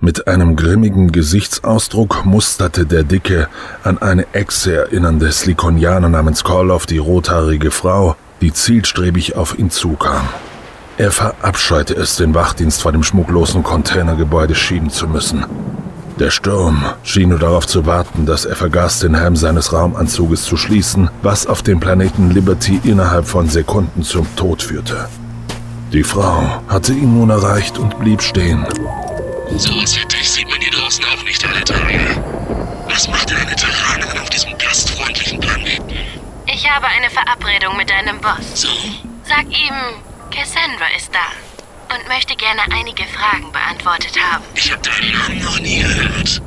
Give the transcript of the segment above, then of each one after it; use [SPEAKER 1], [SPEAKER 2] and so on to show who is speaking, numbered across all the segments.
[SPEAKER 1] Mit einem grimmigen Gesichtsausdruck musterte der Dicke an eine Echse erinnernde Slikonianer namens Korloff die rothaarige Frau, die zielstrebig auf ihn zukam. Er verabscheute es, den Wachdienst vor dem schmucklosen Containergebäude schieben zu müssen. Der Sturm schien nur darauf zu warten, dass er vergaß, den Helm seines Raumanzuges zu schließen, was auf dem Planeten Liberty innerhalb von Sekunden zum Tod führte. Die Frau hatte ihn nun erreicht und blieb stehen.
[SPEAKER 2] So wie dich sieht man hier draußen auch nicht alle Tage. Was macht denn eine Terranerin auf diesem gastfreundlichen Planeten?
[SPEAKER 3] Ich habe eine Verabredung mit deinem Boss.
[SPEAKER 2] So?
[SPEAKER 3] Sag ihm, Cassandra ist da und möchte gerne einige Fragen beantwortet haben.
[SPEAKER 2] Ich habe deinen Namen noch nie gehört.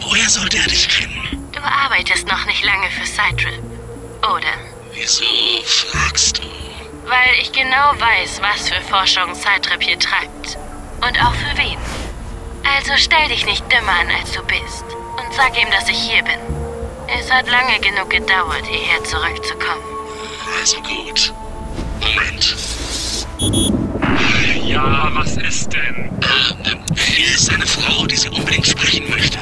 [SPEAKER 2] Woher sollte er dich kennen?
[SPEAKER 3] Du arbeitest noch nicht lange für Cytril, oder?
[SPEAKER 2] Wieso fragst du?
[SPEAKER 3] Weil ich genau weiß, was für Forschung Cytrip hier treibt. Und auch für wen. Also stell dich nicht dümmer an, als du bist. Und sag ihm, dass ich hier bin. Es hat lange genug gedauert, hierher zurückzukommen.
[SPEAKER 2] Also gut. Moment.
[SPEAKER 4] Ja, was ist denn?
[SPEAKER 2] Äh, hier ist eine Frau, die sie unbedingt sprechen möchte.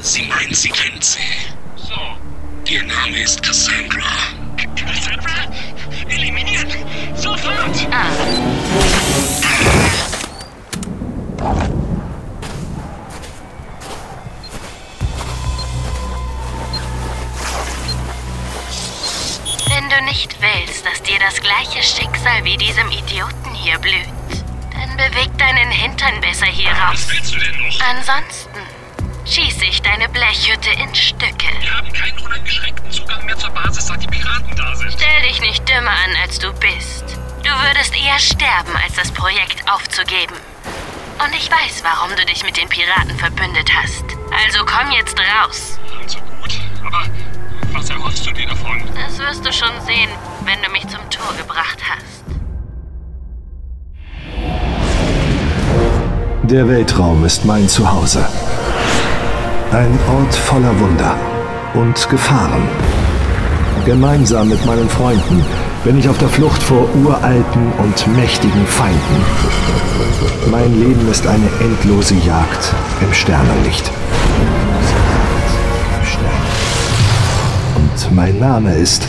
[SPEAKER 2] Sie meint, sie kennt sie.
[SPEAKER 4] So.
[SPEAKER 2] Ihr Name ist Cassandra.
[SPEAKER 4] Cassandra? Eliminieren! Sofort!
[SPEAKER 3] Ah, du nicht willst, dass dir das gleiche Schicksal wie diesem Idioten hier blüht, dann beweg deinen Hintern besser hier
[SPEAKER 4] Was
[SPEAKER 3] raus.
[SPEAKER 4] willst du denn noch?
[SPEAKER 3] Ansonsten schieße ich deine Blechhütte in Stücke.
[SPEAKER 4] Wir haben keinen uneingeschränkten Zugang mehr zur Basis, seit die Piraten da sind.
[SPEAKER 3] Stell dich nicht dümmer an, als du bist. Du würdest eher sterben, als das Projekt aufzugeben. Und ich weiß, warum du dich mit den Piraten verbündet hast. Also komm jetzt raus.
[SPEAKER 4] Also was erhoffst du dir davon?
[SPEAKER 3] Das wirst du schon sehen, wenn du mich zum Tor gebracht hast.
[SPEAKER 5] Der Weltraum ist mein Zuhause. Ein Ort voller Wunder und Gefahren. Gemeinsam mit meinen Freunden bin ich auf der Flucht vor uralten und mächtigen Feinden. Mein Leben ist eine endlose Jagd im Sternenlicht. Mein Name ist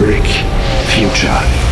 [SPEAKER 5] Rick Future.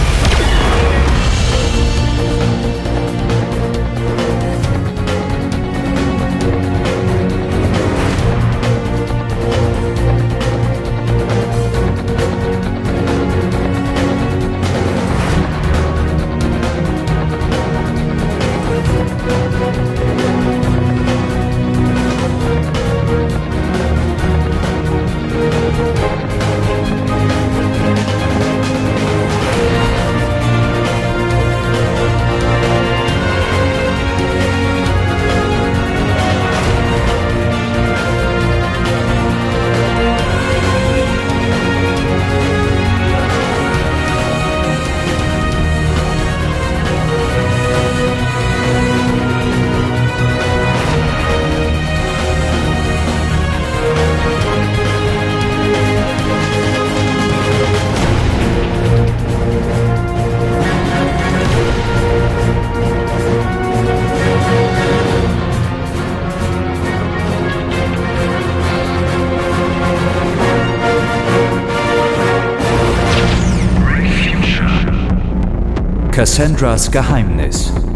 [SPEAKER 6] Cassandras Geheimnis.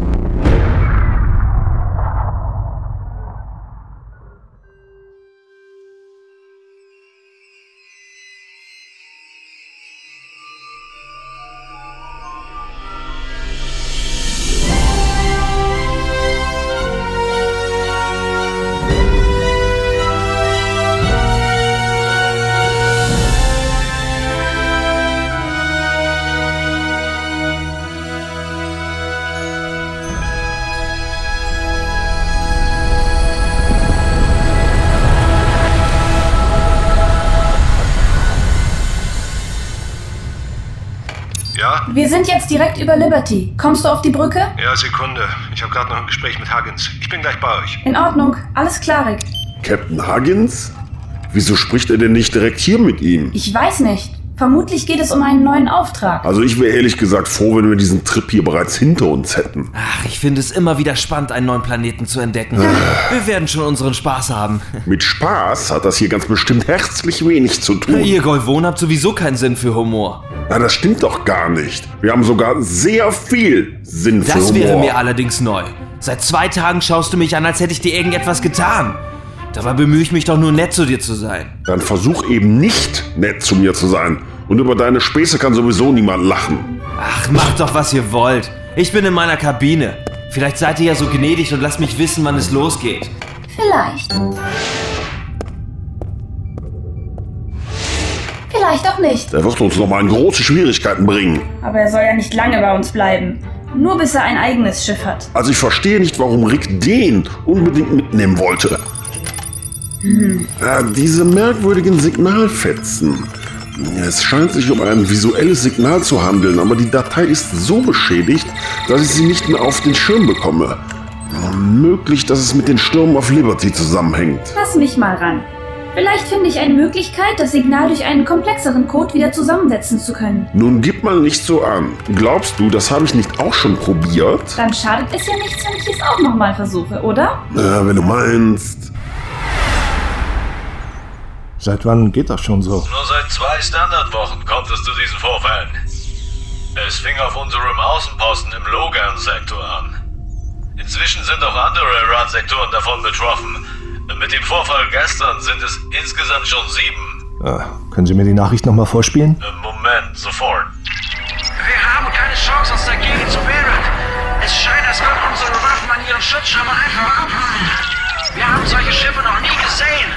[SPEAKER 7] Direkt über Liberty. Kommst du auf die Brücke?
[SPEAKER 8] Ja, Sekunde. Ich habe gerade noch ein Gespräch mit Huggins. Ich bin gleich bei euch.
[SPEAKER 7] In Ordnung. Alles klar, Rick.
[SPEAKER 9] Captain Huggins? Wieso spricht er denn nicht direkt hier mit ihm?
[SPEAKER 7] Ich weiß nicht. Vermutlich geht es um einen neuen Auftrag.
[SPEAKER 9] Also ich wäre ehrlich gesagt froh, wenn wir diesen Trip hier bereits hinter uns hätten.
[SPEAKER 10] Ach, ich finde es immer wieder spannend, einen neuen Planeten zu entdecken. Wir werden schon unseren Spaß haben.
[SPEAKER 9] Mit Spaß hat das hier ganz bestimmt herzlich wenig zu tun.
[SPEAKER 10] Ihr Golvon habt sowieso keinen Sinn für Humor.
[SPEAKER 9] Na, das stimmt doch gar nicht. Wir haben sogar sehr viel Sinn für
[SPEAKER 10] Das
[SPEAKER 9] Humor.
[SPEAKER 10] wäre mir allerdings neu. Seit zwei Tagen schaust du mich an, als hätte ich dir irgendetwas getan. Dabei bemühe ich mich doch nur nett zu dir zu sein.
[SPEAKER 9] Dann versuch eben nicht nett zu mir zu sein. Und über deine Späße kann sowieso niemand lachen.
[SPEAKER 10] Ach, macht doch, was ihr wollt. Ich bin in meiner Kabine. Vielleicht seid ihr ja so gnädig und lasst mich wissen, wann es losgeht.
[SPEAKER 7] Vielleicht. Vielleicht auch nicht.
[SPEAKER 9] Der wird uns noch mal in große Schwierigkeiten bringen.
[SPEAKER 7] Aber er soll ja nicht lange bei uns bleiben. Nur bis er ein eigenes Schiff hat.
[SPEAKER 9] Also ich verstehe nicht, warum Rick den unbedingt mitnehmen wollte. Ja, diese merkwürdigen Signalfetzen. Es scheint sich um ein visuelles Signal zu handeln, aber die Datei ist so beschädigt, dass ich sie nicht mehr auf den Schirm bekomme. Möglich, dass es mit den Stürmen auf Liberty zusammenhängt.
[SPEAKER 7] Lass mich mal ran. Vielleicht finde ich eine Möglichkeit, das Signal durch einen komplexeren Code wieder zusammensetzen zu können.
[SPEAKER 9] Nun gib mal nicht so an. Glaubst du, das habe ich nicht auch schon probiert?
[SPEAKER 7] Dann schadet es ja nichts, wenn ich es auch nochmal versuche, oder?
[SPEAKER 9] Ja, wenn du meinst.
[SPEAKER 5] Seit wann geht das schon so?
[SPEAKER 11] Nur seit zwei Standardwochen kommt es zu diesen Vorfällen. Es fing auf unserem Außenposten im Logan-Sektor an. Inzwischen sind auch andere Iran-Sektoren davon betroffen. Mit dem Vorfall gestern sind es insgesamt schon sieben.
[SPEAKER 5] Ah, können Sie mir die Nachricht nochmal vorspielen?
[SPEAKER 11] Äh, Moment, sofort.
[SPEAKER 4] Wir haben keine Chance, uns dagegen zu wehren. Es scheint, als würden unsere Waffen an ihren Schutzschirmen einfach abfallen. Wir haben solche Schiffe noch nie gesehen.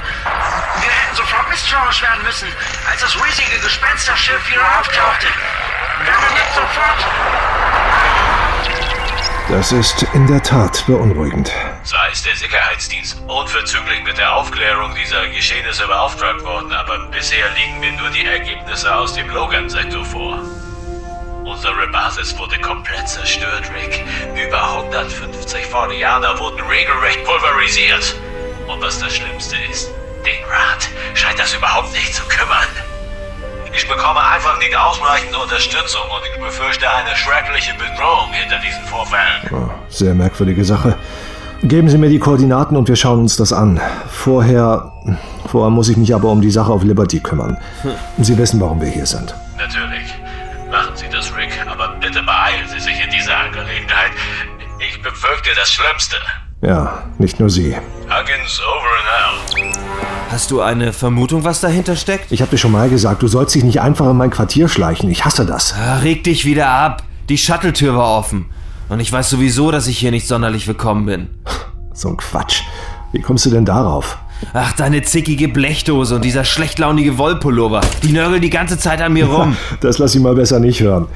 [SPEAKER 4] Wir hätten sofort misstrauisch werden müssen, als das riesige Gespensterschiff wieder auftauchte. Nicht sofort.
[SPEAKER 5] Das ist in der Tat beunruhigend.
[SPEAKER 11] Sei es der Sicherheitsdienst unverzüglich mit der Aufklärung dieser Geschehnisse beauftragt worden, aber bisher liegen mir nur die Ergebnisse aus dem Logan-Sektor vor. Unsere Basis wurde komplett zerstört, Rick. Über 150 Fordianer wurden regelrecht pulverisiert. Und was das Schlimmste ist, den Rat scheint das überhaupt nicht zu kümmern. Ich bekomme einfach nicht ausreichende Unterstützung und ich befürchte eine schreckliche Bedrohung hinter diesen Vorfällen.
[SPEAKER 5] Oh, sehr merkwürdige Sache. Geben Sie mir die Koordinaten und wir schauen uns das an. Vorher. Vorher muss ich mich aber um die Sache auf Liberty kümmern. Sie wissen, warum wir hier sind.
[SPEAKER 11] Natürlich. Machen Sie das, Rick, aber bitte beeilen Sie sich in dieser Angelegenheit. Ich befürchte das Schlimmste.
[SPEAKER 5] Ja, nicht nur Sie.
[SPEAKER 11] Huggins over and out.
[SPEAKER 10] Hast du eine Vermutung, was dahinter steckt?
[SPEAKER 5] Ich habe dir schon mal gesagt, du sollst dich nicht einfach in mein Quartier schleichen. Ich hasse das.
[SPEAKER 10] Ah, reg dich wieder ab. Die Shuttle-Tür war offen. Und ich weiß sowieso, dass ich hier nicht sonderlich willkommen bin.
[SPEAKER 5] So ein Quatsch. Wie kommst du denn darauf?
[SPEAKER 10] Ach, deine zickige Blechdose und dieser schlechtlaunige Wollpullover. Die nörgeln die ganze Zeit an mir rum.
[SPEAKER 5] Das lass ich mal besser nicht hören.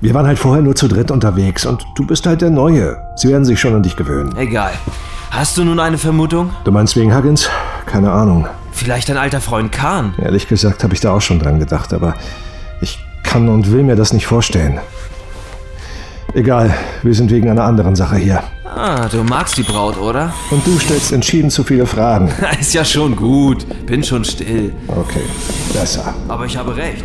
[SPEAKER 5] Wir waren halt vorher nur zu dritt unterwegs und du bist halt der Neue. Sie werden sich schon an dich gewöhnen.
[SPEAKER 10] Egal. Hast du nun eine Vermutung?
[SPEAKER 5] Du meinst wegen Huggins? Keine Ahnung.
[SPEAKER 10] Vielleicht dein alter Freund Khan?
[SPEAKER 5] Ehrlich gesagt habe ich da auch schon dran gedacht, aber ich kann und will mir das nicht vorstellen. Egal, wir sind wegen einer anderen Sache hier.
[SPEAKER 10] Ah, du magst die Braut, oder?
[SPEAKER 5] Und du stellst entschieden zu viele Fragen.
[SPEAKER 10] Ist ja schon gut. Bin schon still.
[SPEAKER 5] Okay, besser.
[SPEAKER 10] Aber ich habe recht.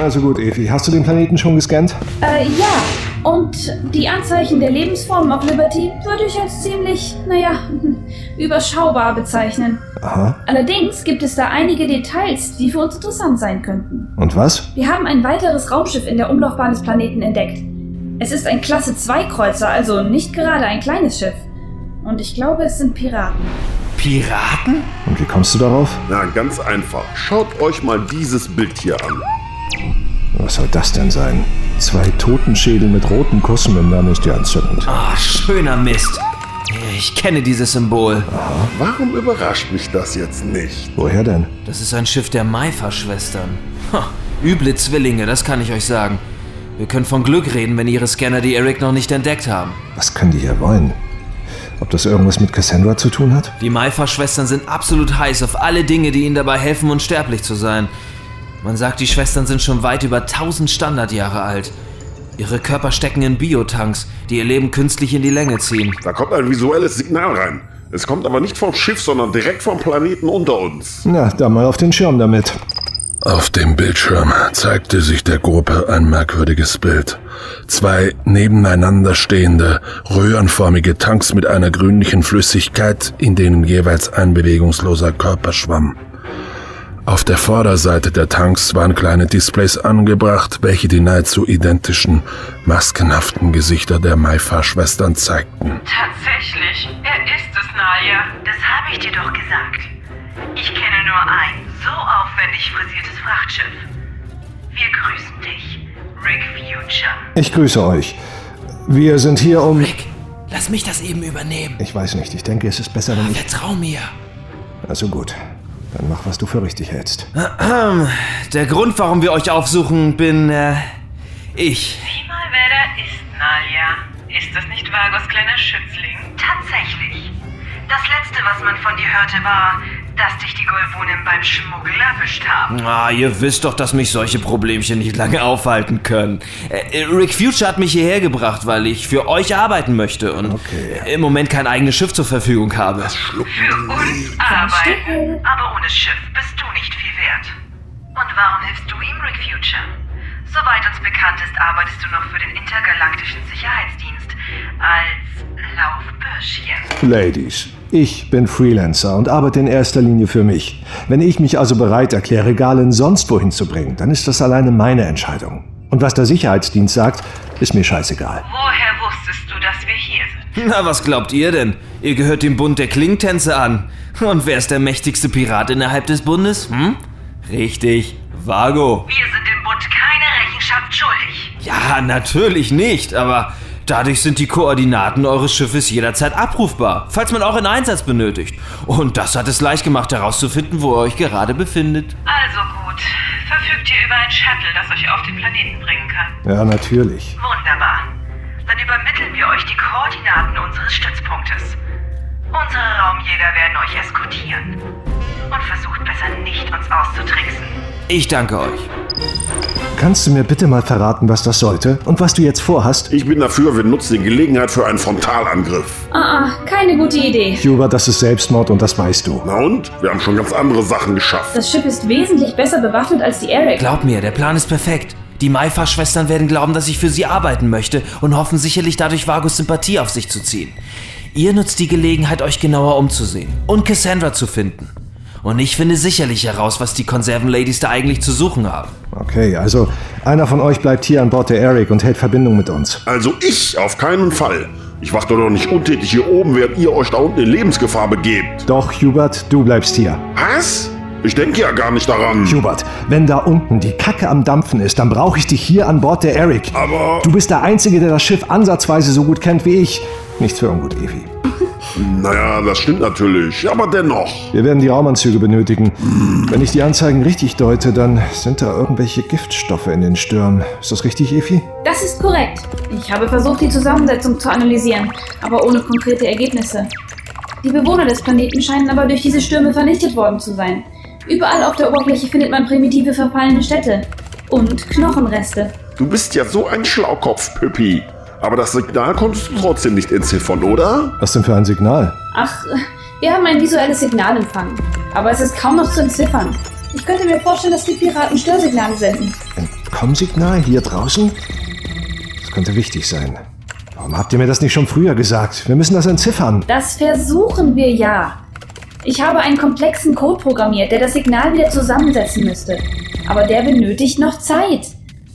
[SPEAKER 5] Also gut, Evi, hast du den Planeten schon gescannt?
[SPEAKER 7] Äh, ja. Und die Anzeichen der Lebensformen auf Liberty würde ich als ziemlich, naja, überschaubar bezeichnen.
[SPEAKER 5] Aha.
[SPEAKER 7] Allerdings gibt es da einige Details, die für uns interessant sein könnten.
[SPEAKER 5] Und was?
[SPEAKER 7] Wir haben ein weiteres Raumschiff in der Umlaufbahn des Planeten entdeckt. Es ist ein Klasse 2 Kreuzer, also nicht gerade ein kleines Schiff. Und ich glaube, es sind Piraten.
[SPEAKER 10] Piraten?
[SPEAKER 5] Und wie kommst du darauf?
[SPEAKER 9] Na, ganz einfach. Schaut euch mal dieses Bild hier an.
[SPEAKER 5] Was soll das denn sein? Zwei Totenschädel mit roten Kussmündern ist ja entzündend.
[SPEAKER 10] Ah, schöner Mist. Ich kenne dieses Symbol.
[SPEAKER 9] Warum überrascht mich das jetzt nicht?
[SPEAKER 5] Woher denn?
[SPEAKER 10] Das ist ein Schiff der Maifa-Schwestern. Ha, üble Zwillinge, das kann ich euch sagen. Wir können von Glück reden, wenn ihre Scanner die Eric noch nicht entdeckt haben.
[SPEAKER 5] Was können die hier wollen? Ob das irgendwas mit Cassandra zu tun hat?
[SPEAKER 10] Die Maifa-Schwestern sind absolut heiß auf alle Dinge, die ihnen dabei helfen, unsterblich zu sein. Man sagt, die Schwestern sind schon weit über 1000 Standardjahre alt. Ihre Körper stecken in Biotanks, die ihr Leben künstlich in die Länge ziehen.
[SPEAKER 9] Da kommt ein visuelles Signal rein. Es kommt aber nicht vom Schiff, sondern direkt vom Planeten unter uns.
[SPEAKER 5] Na, dann mal auf den Schirm damit.
[SPEAKER 1] Auf dem Bildschirm zeigte sich der Gruppe ein merkwürdiges Bild. Zwei nebeneinander stehende, röhrenförmige Tanks mit einer grünlichen Flüssigkeit, in denen jeweils ein bewegungsloser Körper schwamm. Auf der Vorderseite der Tanks waren kleine Displays angebracht, welche die nahezu identischen, maskenhaften Gesichter der Maifa-Schwestern zeigten.
[SPEAKER 12] Tatsächlich, er ist es, Nalia. Das habe ich dir doch gesagt. Ich kenne nur ein so aufwendig frisiertes Frachtschiff. Wir grüßen dich, Rick Future.
[SPEAKER 5] Ich grüße euch. Wir sind hier um...
[SPEAKER 10] Rick, lass mich das eben übernehmen.
[SPEAKER 5] Ich weiß nicht, ich denke, es ist besser, wenn ich...
[SPEAKER 10] Vertrau mir.
[SPEAKER 5] Also gut. Dann mach, was du für richtig hältst.
[SPEAKER 10] Der Grund, warum wir euch aufsuchen, bin äh, ich.
[SPEAKER 12] Sieh mal, wer da ist, Nalia. Ist das nicht Vagos kleiner Schützling? Tatsächlich. Das letzte, was man von dir hörte, war, dass dich die Golvunen beim Schmuggel erwischt haben.
[SPEAKER 10] Ah, ihr wisst doch, dass mich solche Problemchen nicht lange aufhalten können. Äh, Rick Future hat mich hierher gebracht, weil ich für euch arbeiten möchte und
[SPEAKER 5] Okay.
[SPEAKER 10] im Moment kein eigenes Schiff zur Verfügung habe.
[SPEAKER 12] Für uns arbeiten, aber ohne Schiff bist du nicht viel wert. Und warum hilfst du ihm, Rick Future? Soweit uns bekannt ist, arbeitest du noch für den Intergalaktischen Sicherheitsdienst als Laufbürschchen.
[SPEAKER 5] Ladies, ich bin Freelancer und arbeite in erster Linie für mich. Wenn ich mich also bereit erkläre, Galen sonst wohin zu bringen, dann ist das alleine meine Entscheidung. Und was der Sicherheitsdienst sagt, ist mir scheißegal.
[SPEAKER 12] Woher wusstest du, dass wir hier sind?
[SPEAKER 10] Na, was glaubt ihr denn? Ihr gehört dem Bund der Klingtänze an. Und wer ist der mächtigste Pirat innerhalb des Bundes? Hm? Richtig, Vago.
[SPEAKER 12] Wir sind
[SPEAKER 10] Ja, natürlich nicht, aber dadurch sind die Koordinaten eures Schiffes jederzeit abrufbar, falls man auch einen Einsatz benötigt. Und das hat es leicht gemacht herauszufinden, wo ihr euch gerade befindet.
[SPEAKER 12] Also gut. Verfügt ihr über ein Shuttle, das euch auf den Planeten bringen kann?
[SPEAKER 5] Ja, natürlich.
[SPEAKER 12] Wunderbar. Dann übermitteln wir euch die Koordinaten unseres Stützpunktes. Unsere Raumjäger werden euch eskortieren. Und versucht besser nicht, uns auszutricksen.
[SPEAKER 10] Ich danke euch.
[SPEAKER 5] Kannst du mir bitte mal verraten, was das sollte und was du jetzt vorhast?
[SPEAKER 9] Ich bin dafür, wir nutzen die Gelegenheit für einen Frontalangriff.
[SPEAKER 7] Ah, ah, keine gute Idee.
[SPEAKER 5] Hubert, das ist Selbstmord und das weißt du.
[SPEAKER 9] Na und? Wir haben schon ganz andere Sachen geschafft.
[SPEAKER 7] Das Schiff ist wesentlich besser bewaffnet als die Eric.
[SPEAKER 10] Glaub mir, der Plan ist perfekt. Die Maifa-Schwestern werden glauben, dass ich für sie arbeiten möchte und hoffen sicherlich dadurch Vagos Sympathie auf sich zu ziehen. Ihr nutzt die Gelegenheit, euch genauer umzusehen und Cassandra zu finden. Und ich finde sicherlich heraus, was die Konservenladies da eigentlich zu suchen haben.
[SPEAKER 5] Okay, also einer von euch bleibt hier an Bord der Eric und hält Verbindung mit uns.
[SPEAKER 9] Also ich auf keinen Fall. Ich warte doch nicht untätig hier oben, während ihr euch da unten in Lebensgefahr begebt.
[SPEAKER 5] Doch, Hubert, du bleibst hier.
[SPEAKER 9] Was? Ich denke ja gar nicht daran.
[SPEAKER 5] Hubert, wenn da unten die Kacke am Dampfen ist, dann brauche ich dich hier an Bord der Eric.
[SPEAKER 9] Aber-
[SPEAKER 5] Du bist der Einzige, der das Schiff ansatzweise so gut kennt wie ich. Nichts für ungut, Evi.
[SPEAKER 9] Naja, das stimmt natürlich, aber dennoch.
[SPEAKER 5] Wir werden die Raumanzüge benötigen. Wenn ich die Anzeigen richtig deute, dann sind da irgendwelche Giftstoffe in den Stirn. Ist das richtig, Evi?
[SPEAKER 7] Das ist korrekt. Ich habe versucht, die Zusammensetzung zu analysieren, aber ohne konkrete Ergebnisse. Die Bewohner des Planeten scheinen aber durch diese Stürme vernichtet worden zu sein. Überall auf der Oberfläche findet man primitive verfallene Städte. Und Knochenreste.
[SPEAKER 9] Du bist ja so ein Schlaukopf, Püppi. Aber das Signal konntest du trotzdem nicht entziffern, oder?
[SPEAKER 5] Was denn für ein Signal?
[SPEAKER 7] Ach, wir haben ein visuelles Signal empfangen. Aber es ist kaum noch zu entziffern. Ich könnte mir vorstellen, dass die Piraten Störsignale senden.
[SPEAKER 5] Ein Kommsignal hier draußen? Das könnte wichtig sein. Warum habt ihr mir das nicht schon früher gesagt? Wir müssen das entziffern.
[SPEAKER 7] Das versuchen wir ja. Ich habe einen komplexen Code programmiert, der das Signal wieder zusammensetzen müsste. Aber der benötigt noch Zeit.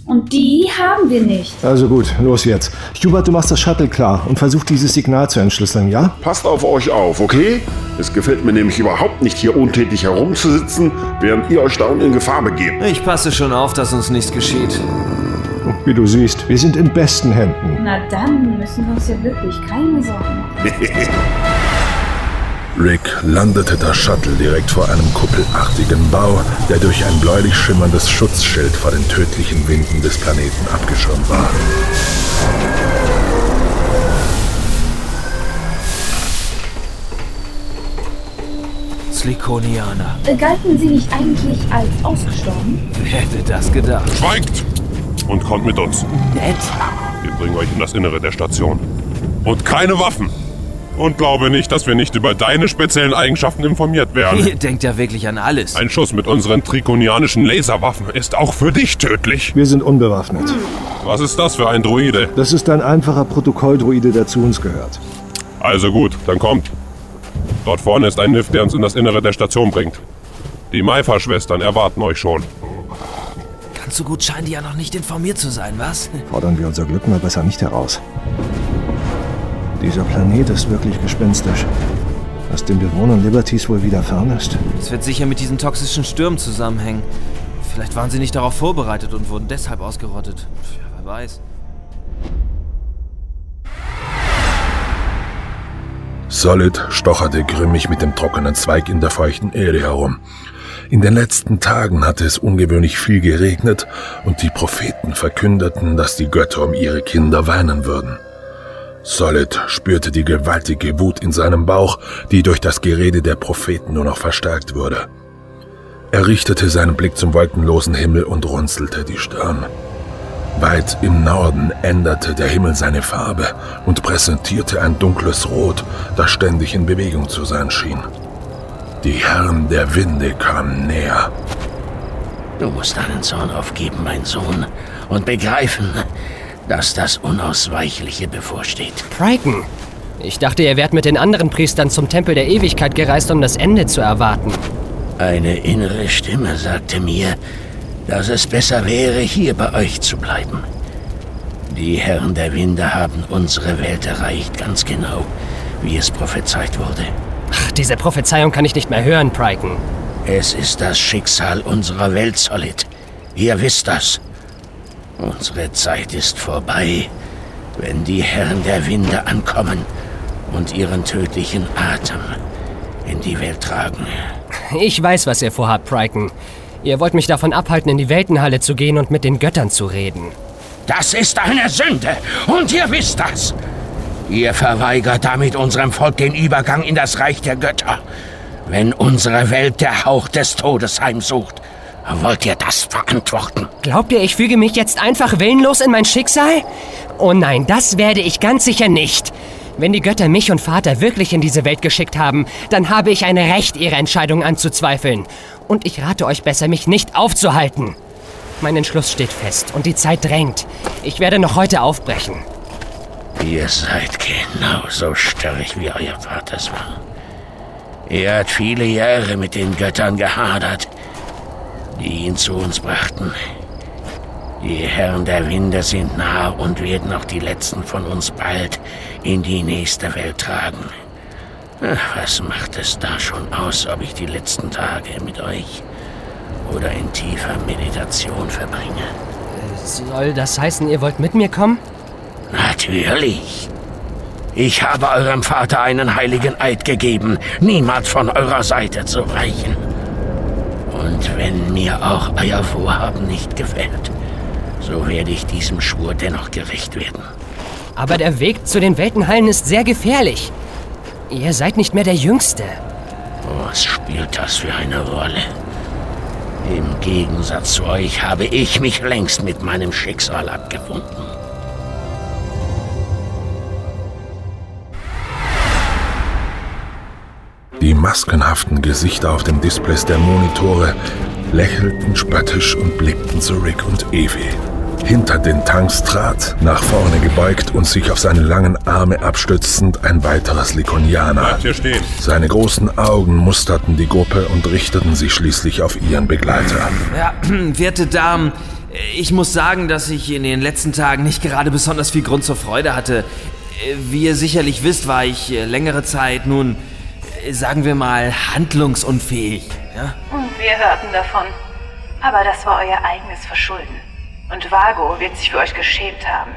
[SPEAKER 7] Und die haben wir nicht.
[SPEAKER 5] Also gut, los jetzt. Hubert, du machst das Shuttle klar und versuch dieses Signal zu entschlüsseln, ja?
[SPEAKER 9] Passt auf euch auf, okay? Es gefällt mir nämlich überhaupt nicht, hier untätig herumzusitzen, während ihr euch da unten in Gefahr begebt.
[SPEAKER 10] Ich passe schon auf, dass uns nichts geschieht.
[SPEAKER 5] Wie du siehst, wir sind in besten Händen.
[SPEAKER 7] Na dann müssen wir uns ja wirklich keine Sorgen machen.
[SPEAKER 1] Rick landete das Shuttle direkt vor einem kuppelartigen Bau, der durch ein bläulich schimmerndes Schutzschild vor den tödlichen Winden des Planeten abgeschirmt war.
[SPEAKER 10] Slikonianer.
[SPEAKER 7] Galten sie nicht eigentlich als ausgestorben?
[SPEAKER 10] Wer hätte das gedacht?
[SPEAKER 8] Schweigt! Und kommt mit uns.
[SPEAKER 10] Nett.
[SPEAKER 8] Wir bringen euch in das Innere der Station. Und keine Waffen!
[SPEAKER 13] Und glaube nicht, dass wir nicht über deine speziellen Eigenschaften informiert werden.
[SPEAKER 10] Ihr denkt ja wirklich an alles.
[SPEAKER 13] Ein Schuss mit unseren trikonianischen Laserwaffen ist auch für dich tödlich.
[SPEAKER 5] Wir sind unbewaffnet.
[SPEAKER 13] Was ist das für ein Druide?
[SPEAKER 5] Das ist ein einfacher Protokolldruide, der zu uns gehört.
[SPEAKER 13] Also gut, dann kommt. Dort vorne ist ein Lift, der uns in das Innere der Station bringt. Die Maifa-Schwestern erwarten euch schon.
[SPEAKER 10] Ganz so gut scheinen die ja noch nicht informiert zu sein, was?
[SPEAKER 5] Fordern wir unser Glück mal besser nicht heraus. Dieser Planet ist wirklich gespenstisch. Was den Bewohnern Liberties wohl widerfahren ist.
[SPEAKER 10] Es wird sicher mit diesen toxischen Stürmen zusammenhängen. Vielleicht waren sie nicht darauf vorbereitet und wurden deshalb ausgerottet. Ja, wer weiß.
[SPEAKER 1] Solid stocherte grimmig mit dem trockenen Zweig in der feuchten Erde herum. In den letzten Tagen hatte es ungewöhnlich viel geregnet und die Propheten verkündeten, dass die Götter um ihre Kinder weinen würden. Solid spürte die gewaltige Wut in seinem Bauch, die durch das Gerede der Propheten nur noch verstärkt wurde. Er richtete seinen Blick zum wolkenlosen Himmel und runzelte die Stirn. Weit im Norden änderte der Himmel seine Farbe und präsentierte ein dunkles Rot, das ständig in Bewegung zu sein schien. Die Herren der Winde kamen näher.
[SPEAKER 14] Du musst deinen Zorn aufgeben, mein Sohn, und begreifen, dass das Unausweichliche bevorsteht.
[SPEAKER 15] Triton, ich dachte, ihr wärt mit den anderen Priestern zum Tempel der Ewigkeit gereist, um das Ende zu erwarten.
[SPEAKER 14] Eine innere Stimme sagte mir, dass es besser wäre, hier bei euch zu bleiben. Die Herren der Winde haben unsere Welt erreicht, ganz genau, wie es prophezeit wurde.
[SPEAKER 15] Ach, diese Prophezeiung kann ich nicht mehr hören, Pryken.
[SPEAKER 14] Es ist das Schicksal unserer Welt, Solid. Ihr wisst das. Unsere Zeit ist vorbei, wenn die Herren der Winde ankommen und ihren tödlichen Atem in die Welt tragen.
[SPEAKER 15] Ich weiß, was ihr vorhabt, Pryken. Ihr wollt mich davon abhalten, in die Weltenhalle zu gehen und mit den Göttern zu reden.
[SPEAKER 14] Das ist eine Sünde und ihr wisst das. Ihr verweigert damit unserem Volk den Übergang in das Reich der Götter. Wenn unsere Welt der Hauch des Todes heimsucht, wollt ihr das verantworten?
[SPEAKER 15] Glaubt ihr, ich füge mich jetzt einfach willenlos in mein Schicksal? Oh nein, das werde ich ganz sicher nicht. Wenn die Götter mich und Vater wirklich in diese Welt geschickt haben, dann habe ich ein Recht, ihre Entscheidung anzuzweifeln. Und ich rate euch besser, mich nicht aufzuhalten. Mein Entschluss steht fest und die Zeit drängt. Ich werde noch heute aufbrechen.
[SPEAKER 14] Ihr seid genauso störrig, wie euer Vater es war. Er hat viele Jahre mit den Göttern gehadert, die ihn zu uns brachten. Die Herren der Winde sind nah und werden auch die letzten von uns bald in die nächste Welt tragen. Ach, was macht es da schon aus, ob ich die letzten Tage mit euch oder in tiefer Meditation verbringe?
[SPEAKER 15] Soll das heißen, ihr wollt mit mir kommen?
[SPEAKER 14] Natürlich. Ich habe eurem Vater einen heiligen Eid gegeben, niemals von eurer Seite zu weichen. Und wenn mir auch euer Vorhaben nicht gefällt, so werde ich diesem Schwur dennoch gerecht werden.
[SPEAKER 15] Aber der Weg zu den Weltenhallen ist sehr gefährlich. Ihr seid nicht mehr der Jüngste.
[SPEAKER 14] Was spielt das für eine Rolle? Im Gegensatz zu euch habe ich mich längst mit meinem Schicksal abgefunden.
[SPEAKER 1] Maskenhaften Gesichter auf den Displays der Monitore lächelten spöttisch und blickten zu Rick und Evie. Hinter den Tanks trat, nach vorne gebeugt und sich auf seine langen Arme abstützend, ein weiteres Likonianer.
[SPEAKER 13] Bleibt hier stehen.
[SPEAKER 1] Seine großen Augen musterten die Gruppe und richteten sich schließlich auf ihren Begleiter.
[SPEAKER 10] Ja, werte Damen, ich muss sagen, dass ich in den letzten Tagen nicht gerade besonders viel Grund zur Freude hatte. Wie ihr sicherlich wisst, war ich äh, längere Zeit nun, sagen wir mal, handlungsunfähig. Ja?
[SPEAKER 12] Wir hörten davon. Aber das war euer eigenes Verschulden. Und Vago wird sich für euch geschämt haben.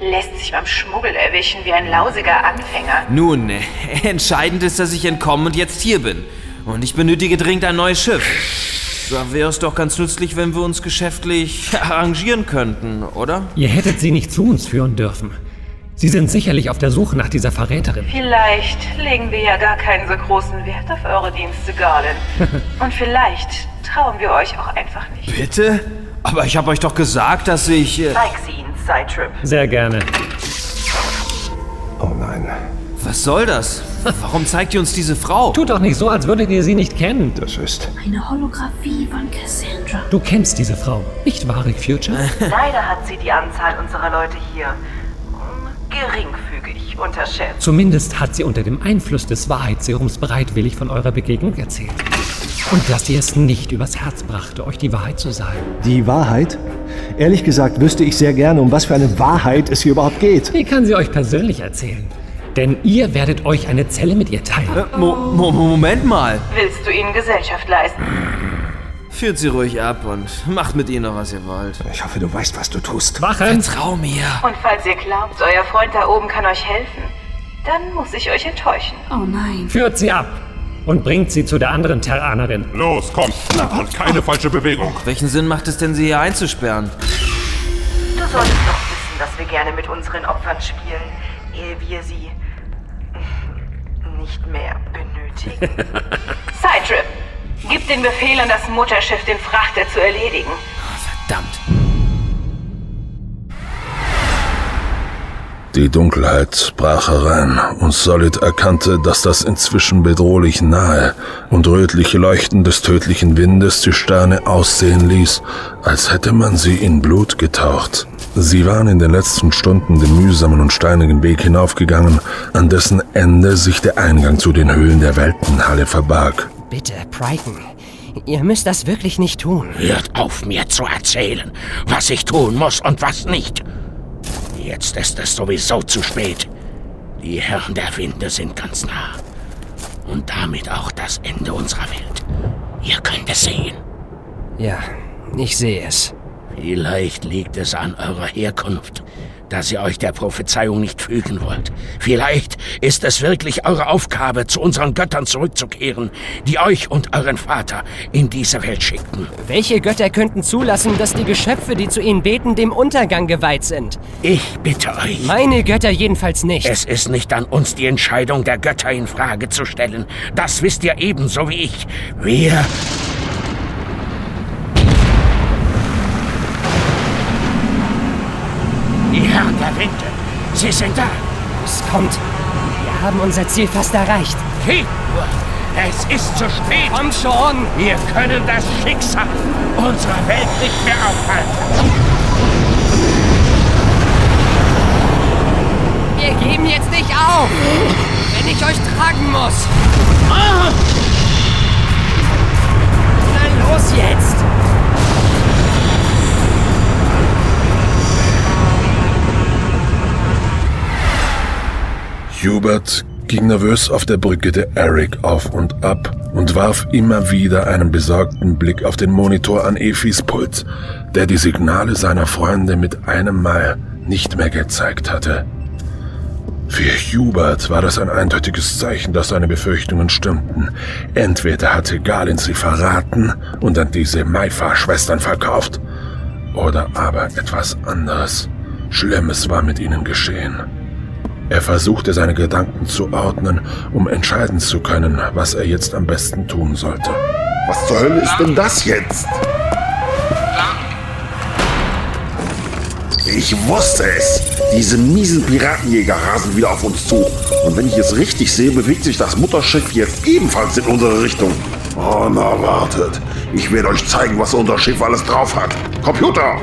[SPEAKER 12] Lässt sich beim Schmuggel erwischen wie ein lausiger Anfänger.
[SPEAKER 10] Nun, äh, entscheidend ist, dass ich entkommen und jetzt hier bin. Und ich benötige dringend ein neues Schiff. Da wäre es doch ganz nützlich, wenn wir uns geschäftlich arrangieren könnten, oder?
[SPEAKER 16] Ihr hättet sie nicht zu uns führen dürfen. Sie sind sicherlich auf der Suche nach dieser Verräterin.
[SPEAKER 12] Vielleicht legen wir ja gar keinen so großen Wert auf eure Dienste, Garland. Und vielleicht trauen wir euch auch einfach nicht.
[SPEAKER 10] Bitte? Aber ich habe euch doch gesagt, dass ich... Äh
[SPEAKER 12] Zeig sie ihnen, Sidetrip.
[SPEAKER 16] Sehr gerne.
[SPEAKER 5] Oh nein.
[SPEAKER 10] Was soll das? Warum zeigt ihr uns diese Frau?
[SPEAKER 16] Tut doch nicht so, als würdet ihr sie nicht kennen. Das ist.
[SPEAKER 7] Eine Holographie von Cassandra.
[SPEAKER 16] Du kennst diese Frau, nicht wahr, Rick Future?
[SPEAKER 12] Leider hat sie die Anzahl unserer Leute hier geringfügig unterschätzt.
[SPEAKER 16] Zumindest hat sie unter dem Einfluss des Wahrheitsserums bereitwillig von eurer Begegnung erzählt. Und dass sie es nicht übers Herz brachte, euch die Wahrheit zu sagen.
[SPEAKER 5] Die Wahrheit? Ehrlich gesagt wüsste ich sehr gerne, um was für eine Wahrheit es hier überhaupt geht.
[SPEAKER 16] Die kann sie euch persönlich erzählen. Denn ihr werdet euch eine Zelle mit ihr teilen.
[SPEAKER 10] Äh, Mo Mo Moment mal.
[SPEAKER 12] Willst du ihnen Gesellschaft leisten?
[SPEAKER 10] Führt sie ruhig ab und macht mit ihr noch, was ihr wollt.
[SPEAKER 5] Ich hoffe, du weißt, was du tust.
[SPEAKER 16] Wachen!
[SPEAKER 10] Vertrau mir.
[SPEAKER 12] Und falls ihr glaubt, euer Freund da oben kann euch helfen, dann muss ich euch enttäuschen.
[SPEAKER 7] Oh nein.
[SPEAKER 16] Führt sie ab und bringt sie zu der anderen Terranerin.
[SPEAKER 13] Los, kommt! Und keine falsche Bewegung.
[SPEAKER 10] Welchen Sinn macht es denn, sie hier einzusperren?
[SPEAKER 12] Du solltest doch wissen, dass wir gerne mit unseren Opfern spielen, ehe wir sie nicht mehr benötigen. Sidetrip, gib den Befehl an das Mutterschiff, den Frachter zu erledigen.
[SPEAKER 10] Verdammt.
[SPEAKER 1] Die Dunkelheit brach herein und Solid erkannte, dass das inzwischen bedrohlich nahe und rötliche Leuchten des tödlichen Windes die Sterne aussehen ließ, als hätte man sie in Blut getaucht. Sie waren in den letzten Stunden den mühsamen und steinigen Weg hinaufgegangen, an dessen Ende sich der Eingang zu den Höhlen der Weltenhalle verbarg.
[SPEAKER 15] Bitte, Brighton. Ihr müsst das wirklich nicht tun.
[SPEAKER 14] Hört auf, mir zu erzählen, was ich tun muss und was nicht. Jetzt ist es sowieso zu spät. Die Herren der Winde sind ganz nah. Und damit auch das Ende unserer Welt. Ihr könnt es sehen.
[SPEAKER 15] Ja, ich sehe es.
[SPEAKER 14] Vielleicht liegt es an eurer Herkunft, dass ihr euch der Prophezeiung nicht fügen wollt. Vielleicht ist es wirklich eure Aufgabe, zu unseren Göttern zurückzukehren, die euch und euren Vater in diese Welt schickten.
[SPEAKER 15] Welche Götter könnten zulassen, dass die Geschöpfe, die zu ihnen beten, dem Untergang geweiht sind?
[SPEAKER 14] Ich bitte euch.
[SPEAKER 15] Meine Götter jedenfalls nicht.
[SPEAKER 14] Es ist nicht an uns, die Entscheidung der Götter in Frage zu stellen. Das wisst ihr ebenso wie ich. Wir Die Winde. Sie sind da.
[SPEAKER 15] Es kommt. Wir haben unser Ziel fast erreicht.
[SPEAKER 14] Geht nur. Es ist zu spät.
[SPEAKER 15] Komm schon.
[SPEAKER 14] Wir können das Schicksal unserer Welt nicht mehr aufhalten.
[SPEAKER 15] Wir geben jetzt nicht auf, wenn ich euch tragen muss.
[SPEAKER 14] Ah!
[SPEAKER 15] Na los jetzt.
[SPEAKER 1] Hubert ging nervös auf der Brücke der Eric auf und ab und warf immer wieder einen besorgten Blick auf den Monitor an Efis Pult, der die Signale seiner Freunde mit einem Mal nicht mehr gezeigt hatte. Für Hubert war das ein eindeutiges Zeichen, dass seine Befürchtungen stimmten. Entweder hatte Galin sie verraten und an diese Maifa-Schwestern verkauft, oder aber etwas anderes. Schlimmes war mit ihnen geschehen. Er versuchte seine Gedanken zu ordnen, um entscheiden zu können, was er jetzt am besten tun sollte.
[SPEAKER 9] Was zur Hölle ist denn das jetzt? Ich wusste es! Diese miesen Piratenjäger rasen wieder auf uns zu. Und wenn ich es richtig sehe, bewegt sich das Mutterschiff jetzt ebenfalls in unsere Richtung. Oh, na wartet. Ich werde euch zeigen, was unser Schiff alles drauf hat. Computer!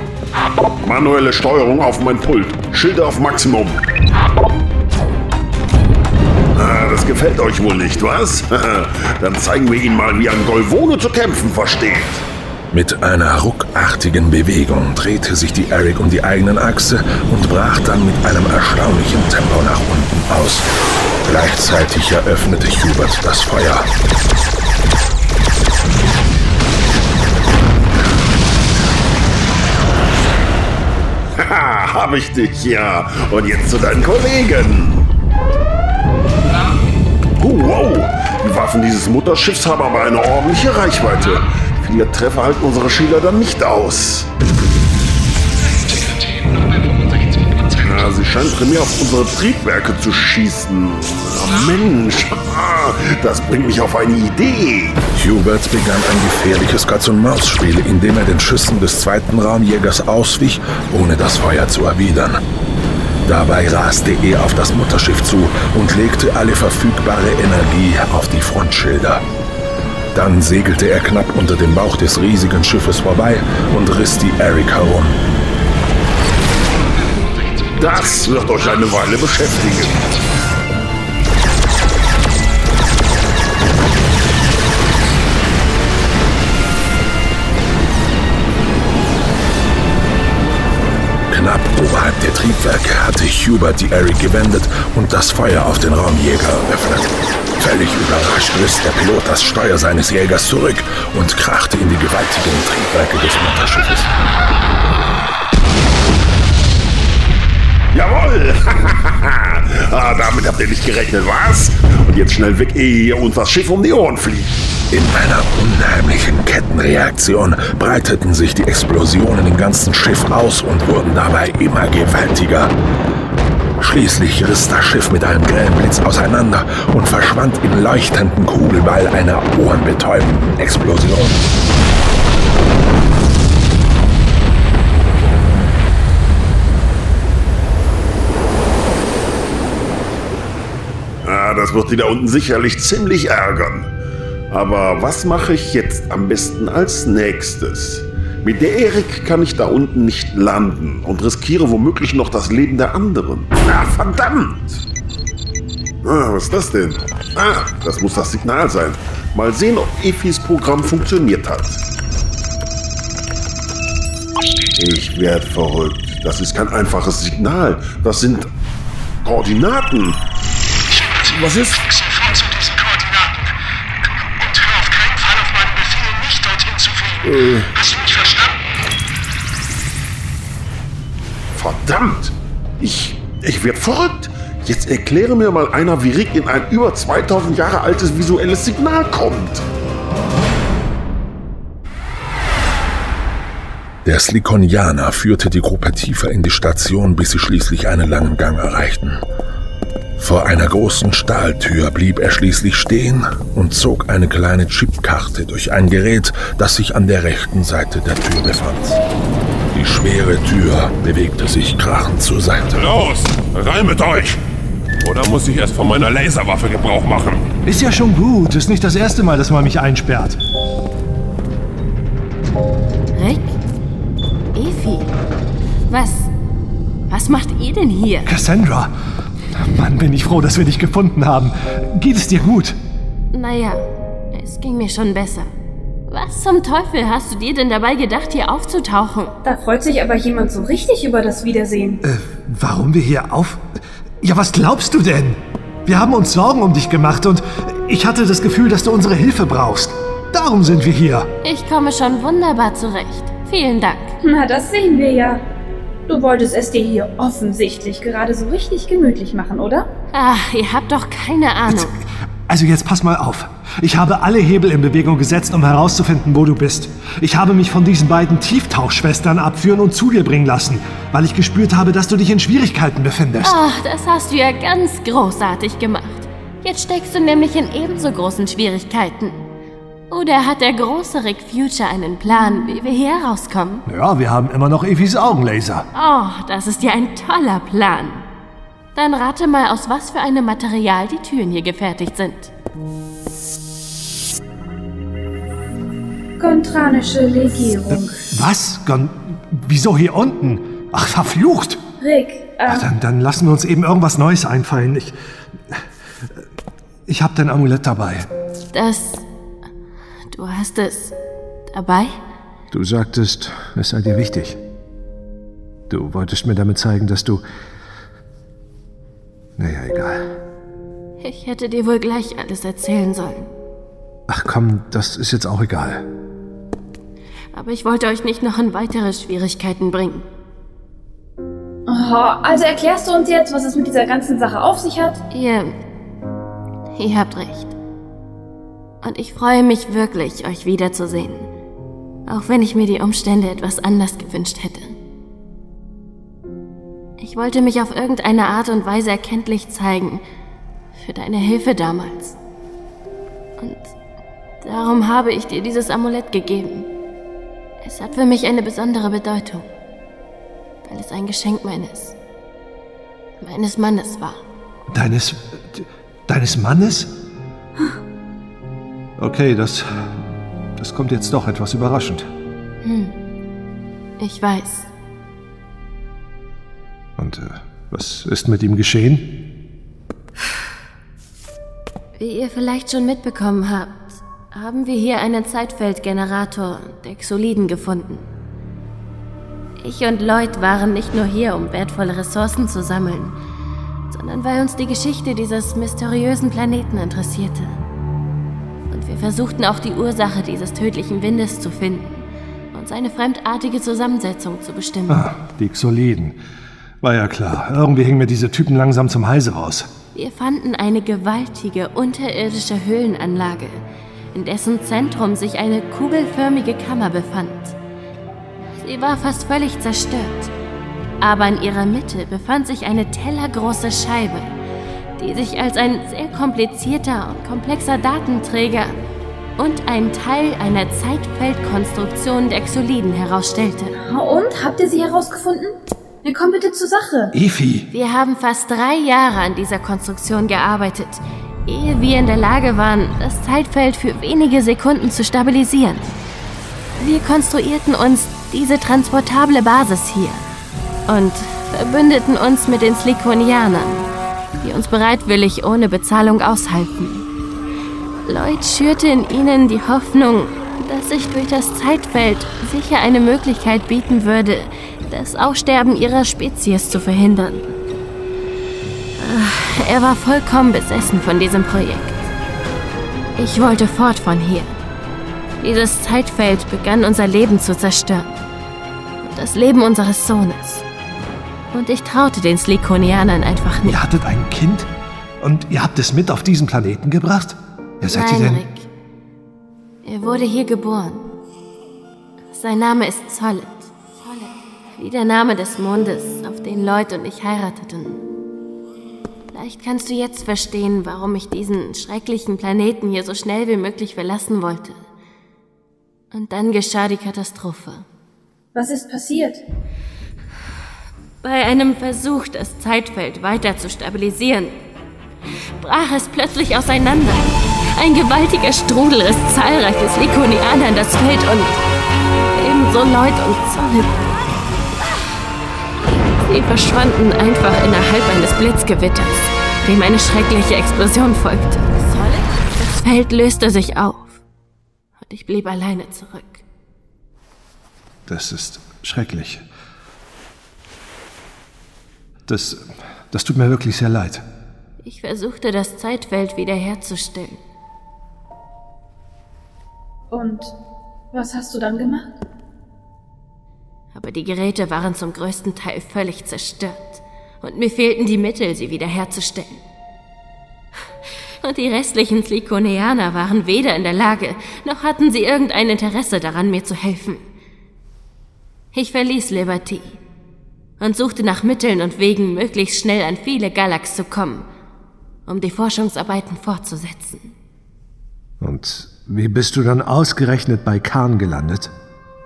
[SPEAKER 9] Manuelle Steuerung auf mein Pult. Schilder auf Maximum. Das gefällt euch wohl nicht, was? Dann zeigen wir Ihnen mal, wie ein Golvone zu kämpfen versteht.
[SPEAKER 1] Mit einer ruckartigen Bewegung drehte sich die Eric um die eigenen Achse und brach dann mit einem erstaunlichen Tempo nach unten aus. Gleichzeitig eröffnete Hubert das Feuer.
[SPEAKER 9] Haha, hab ich dich ja. Und jetzt zu deinen Kollegen. Waffen dieses Mutterschiffs haben aber eine ordentliche Reichweite. Viele Treffer halten unsere Schüler dann nicht aus. Ja, sie scheint primär auf unsere Triebwerke zu schießen. Oh, Mensch, das bringt mich auf eine Idee.
[SPEAKER 1] Hubert begann ein gefährliches Katz-und-Maus-Spiel, in dem er den Schüssen des zweiten Raumjägers auswich, ohne das Feuer zu erwidern. Dabei raste er auf das Mutterschiff zu und legte alle verfügbare Energie auf die Frontschilder. Dann segelte er knapp unter dem Bauch des riesigen Schiffes vorbei und riss die Eric herum.
[SPEAKER 9] Das wird euch eine Weile beschäftigen.
[SPEAKER 1] Knapp oberhalb der Triebwerke hatte Hubert die Eric gewendet und das Feuer auf den Raumjäger eröffnet. Völlig überrascht riss der Pilot das Steuer seines Jägers zurück und krachte in die gewaltigen Triebwerke des Mutterschiffes.
[SPEAKER 9] Jawohl! ah, damit habt ihr nicht gerechnet, was? Und jetzt schnell weg, ehe ihr uns das Schiff um die Ohren fliegt.
[SPEAKER 1] In einer unheimlichen Kettenreaktion breiteten sich die Explosionen im ganzen Schiff aus und wurden dabei immer gewaltiger. Schließlich riss das Schiff mit einem grellen Blitz auseinander und verschwand im leuchtenden Kugelball einer ohrenbetäubenden Explosion.
[SPEAKER 9] Ah, das wird die da unten sicherlich ziemlich ärgern. Aber was mache ich jetzt am besten als nächstes? Mit der Erik kann ich da unten nicht landen und riskiere womöglich noch das Leben der anderen. Ah, verdammt! Ah, was ist das denn? Ah, das muss das Signal sein. Mal sehen, ob Efis Programm funktioniert hat. Ich werde verrückt. Das ist kein einfaches Signal. Das sind Koordinaten. Was ist?
[SPEAKER 2] Sofort zu diesen Koordinaten. Und hör auf keinen Fall auf meinen Befehl, nicht dorthin zu fliegen.
[SPEAKER 9] Äh.
[SPEAKER 2] Hast du mich verstanden?
[SPEAKER 9] Verdammt! Ich, ich werde verrückt. Jetzt erkläre mir mal einer, wie Rick in ein über 2000 Jahre altes visuelles Signal kommt.
[SPEAKER 1] Der Slikonianer führte die Gruppe tiefer in die Station, bis sie schließlich einen langen Gang erreichten. Vor einer großen Stahltür blieb er schließlich stehen und zog eine kleine Chipkarte durch ein Gerät, das sich an der rechten Seite der Tür befand. Die schwere Tür bewegte sich krachend zur Seite.
[SPEAKER 13] Los, rein mit euch! Oder muss ich erst von meiner Laserwaffe Gebrauch machen?
[SPEAKER 5] Ist ja schon gut. Ist nicht das erste Mal, dass man mich einsperrt.
[SPEAKER 3] Rick? Evi? Was? Was macht ihr denn hier?
[SPEAKER 5] Cassandra! Mann, bin ich froh, dass wir dich gefunden haben. Geht es dir gut?
[SPEAKER 3] Naja, es ging mir schon besser. Was zum Teufel hast du dir denn dabei gedacht, hier aufzutauchen?
[SPEAKER 7] Da freut sich aber jemand so richtig über das Wiedersehen.
[SPEAKER 5] Äh, warum wir hier auf... Ja, was glaubst du denn? Wir haben uns Sorgen um dich gemacht und ich hatte das Gefühl, dass du unsere Hilfe brauchst. Darum sind wir hier.
[SPEAKER 3] Ich komme schon wunderbar zurecht. Vielen Dank.
[SPEAKER 7] Na, das sehen wir ja. Du wolltest es dir hier offensichtlich gerade so richtig gemütlich machen, oder?
[SPEAKER 3] Ach, ihr habt doch keine Ahnung.
[SPEAKER 5] Also jetzt pass mal auf. Ich habe alle Hebel in Bewegung gesetzt, um herauszufinden, wo du bist. Ich habe mich von diesen beiden Tieftauchschwestern abführen und zu dir bringen lassen, weil ich gespürt habe, dass du dich in Schwierigkeiten befindest.
[SPEAKER 3] Ach, das hast du ja ganz großartig gemacht. Jetzt steckst du nämlich in ebenso großen Schwierigkeiten. Oder hat der große Rick Future einen Plan, wie wir hier rauskommen?
[SPEAKER 5] Ja, wir haben immer noch Evis Augenlaser.
[SPEAKER 3] Oh, das ist ja ein toller Plan. Dann rate mal, aus was für einem Material die Türen hier gefertigt sind.
[SPEAKER 7] Kontranische Legierung.
[SPEAKER 5] Was? Gon Wieso hier unten? Ach, verflucht!
[SPEAKER 7] Rick, äh,
[SPEAKER 5] Ach, dann, dann lassen wir uns eben irgendwas Neues einfallen. Ich. Ich hab dein Amulett dabei.
[SPEAKER 3] Das. Du hast es dabei?
[SPEAKER 5] Du sagtest, es sei dir wichtig. Du wolltest mir damit zeigen, dass du. Naja, egal.
[SPEAKER 3] Ich hätte dir wohl gleich alles erzählen sollen.
[SPEAKER 5] Ach komm, das ist jetzt auch egal.
[SPEAKER 3] Aber ich wollte euch nicht noch in weitere Schwierigkeiten bringen.
[SPEAKER 7] oh, also erklärst du uns jetzt, was es mit dieser ganzen Sache auf sich hat?
[SPEAKER 3] Ihr. Ihr habt recht. Und ich freue mich wirklich, euch wiederzusehen. Auch wenn ich mir die Umstände etwas anders gewünscht hätte. Ich wollte mich auf irgendeine Art und Weise erkenntlich zeigen. Für deine Hilfe damals. Und darum habe ich dir dieses Amulett gegeben. Es hat für mich eine besondere Bedeutung. Weil es ein Geschenk meines meines Mannes war.
[SPEAKER 5] Deines. deines Mannes? Okay, das. das kommt jetzt doch etwas überraschend.
[SPEAKER 3] Hm. Ich weiß.
[SPEAKER 5] Und äh, was ist mit ihm geschehen?
[SPEAKER 3] Wie ihr vielleicht schon mitbekommen habt, haben wir hier einen Zeitfeldgenerator der Xoliden gefunden. Ich und Lloyd waren nicht nur hier, um wertvolle Ressourcen zu sammeln, sondern weil uns die Geschichte dieses mysteriösen Planeten interessierte. Wir versuchten auch die Ursache dieses tödlichen Windes zu finden und seine fremdartige Zusammensetzung zu bestimmen.
[SPEAKER 5] Ah, die Xoliden. War ja klar. Irgendwie hängen mir diese Typen langsam zum Halse raus.
[SPEAKER 3] Wir fanden eine gewaltige unterirdische Höhlenanlage, in dessen Zentrum sich eine kugelförmige Kammer befand. Sie war fast völlig zerstört, aber in ihrer Mitte befand sich eine tellergroße Scheibe, die sich als ein sehr komplizierter und komplexer Datenträger und ein Teil einer Zeitfeldkonstruktion der Xoliden herausstellte.
[SPEAKER 7] Und? Habt ihr sie herausgefunden? Dann komm bitte zur Sache.
[SPEAKER 5] Efi!
[SPEAKER 3] Wir haben fast drei Jahre an dieser Konstruktion gearbeitet, ehe wir in der Lage waren, das Zeitfeld für wenige Sekunden zu stabilisieren. Wir konstruierten uns diese transportable Basis hier und verbündeten uns mit den Slikonianern, die uns bereitwillig ohne Bezahlung aushalten. Lloyd schürte in ihnen die Hoffnung, dass sich durch das Zeitfeld sicher eine Möglichkeit bieten würde, das Aussterben ihrer Spezies zu verhindern. Ah, Er war vollkommen besessen von diesem Projekt. Ich wollte fort von hier. Dieses Zeitfeld begann unser Leben zu zerstören. Und das Leben unseres Sohnes. Und ich traute den Slikonianern einfach nicht.
[SPEAKER 5] Ihr hattet ein Kind? Und ihr habt es mit auf diesen Planeten gebracht? Wer seid ihr
[SPEAKER 3] Nein,
[SPEAKER 5] denn?
[SPEAKER 3] Rick. Er wurde hier geboren. Sein Name ist Solid. Wie der Name des Mondes, auf den Lloyd und ich heirateten. Vielleicht kannst du jetzt verstehen, warum ich diesen schrecklichen Planeten hier so schnell wie möglich verlassen wollte. Und dann geschah die Katastrophe.
[SPEAKER 7] Was ist passiert?
[SPEAKER 3] Bei einem Versuch, das Zeitfeld weiter zu stabilisieren, brach es plötzlich auseinander. Ein gewaltiger Strudel riss zahlreiche Slikonianer in das Feld und ebenso Lloyd und Solid. Sie verschwanden einfach innerhalb eines Blitzgewitters, dem eine schreckliche Explosion folgte. Das Feld löste sich auf und ich blieb alleine zurück.
[SPEAKER 5] Das ist schrecklich. Das, das tut mir wirklich sehr leid.
[SPEAKER 3] Ich versuchte das Zeitfeld wiederherzustellen.
[SPEAKER 7] Und was hast du dann gemacht?
[SPEAKER 3] Aber die Geräte waren zum größten Teil völlig zerstört. Und mir fehlten die Mittel, sie wiederherzustellen. Und die restlichen Slikonianer waren weder in der Lage, noch hatten sie irgendein Interesse daran, mir zu helfen. Ich verließ Liberty und suchte nach Mitteln und Wegen, möglichst schnell an viele Galax zu kommen, um die Forschungsarbeiten fortzusetzen.
[SPEAKER 5] Und wie bist du dann ausgerechnet bei Khan gelandet?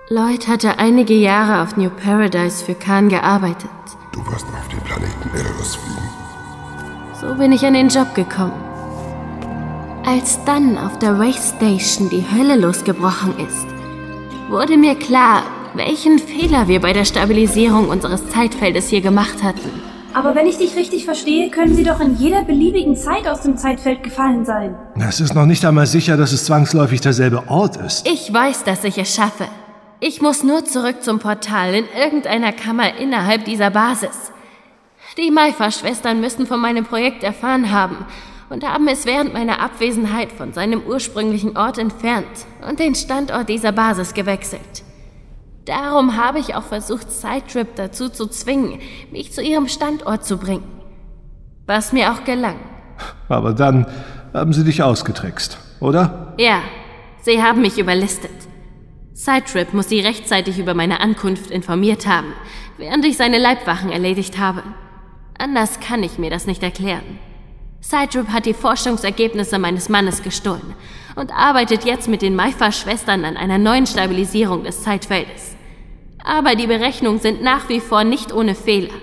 [SPEAKER 3] Lloyd hatte einige Jahre auf New Paradise für Khan gearbeitet.
[SPEAKER 17] Du wirst auf den Planeten Erebus fliegen.
[SPEAKER 3] So bin ich an den Job gekommen. Als dann auf der Wraith Station die Hölle losgebrochen ist, wurde mir klar, welchen Fehler wir bei der Stabilisierung unseres Zeitfeldes hier gemacht hatten.
[SPEAKER 7] Aber wenn ich dich richtig verstehe, können sie doch in jeder beliebigen Zeit aus dem Zeitfeld gefallen sein.
[SPEAKER 5] Es ist noch nicht einmal sicher, dass es zwangsläufig derselbe Ort ist.
[SPEAKER 3] Ich weiß, dass ich es schaffe. Ich muss nur zurück zum Portal in irgendeiner Kammer innerhalb dieser Basis. Die Maifa-Schwestern müssen von meinem Projekt erfahren haben und haben es während meiner Abwesenheit von seinem ursprünglichen Ort entfernt und den Standort dieser Basis gewechselt. Darum habe ich auch versucht, Sidetrip dazu zu zwingen, mich zu ihrem Standort zu bringen. Was mir auch gelang.
[SPEAKER 5] Aber dann haben sie dich ausgetrickst, oder?
[SPEAKER 3] Ja, sie haben mich überlistet. Sidetrip muss sie rechtzeitig über meine Ankunft informiert haben, während ich seine Leibwachen erledigt habe. Anders kann ich mir das nicht erklären. Sidetrip hat die Forschungsergebnisse meines Mannes gestohlen und arbeitet jetzt mit den Maifa-Schwestern an einer neuen Stabilisierung des Zeitfeldes. Aber die Berechnungen sind nach wie vor nicht ohne Fehler.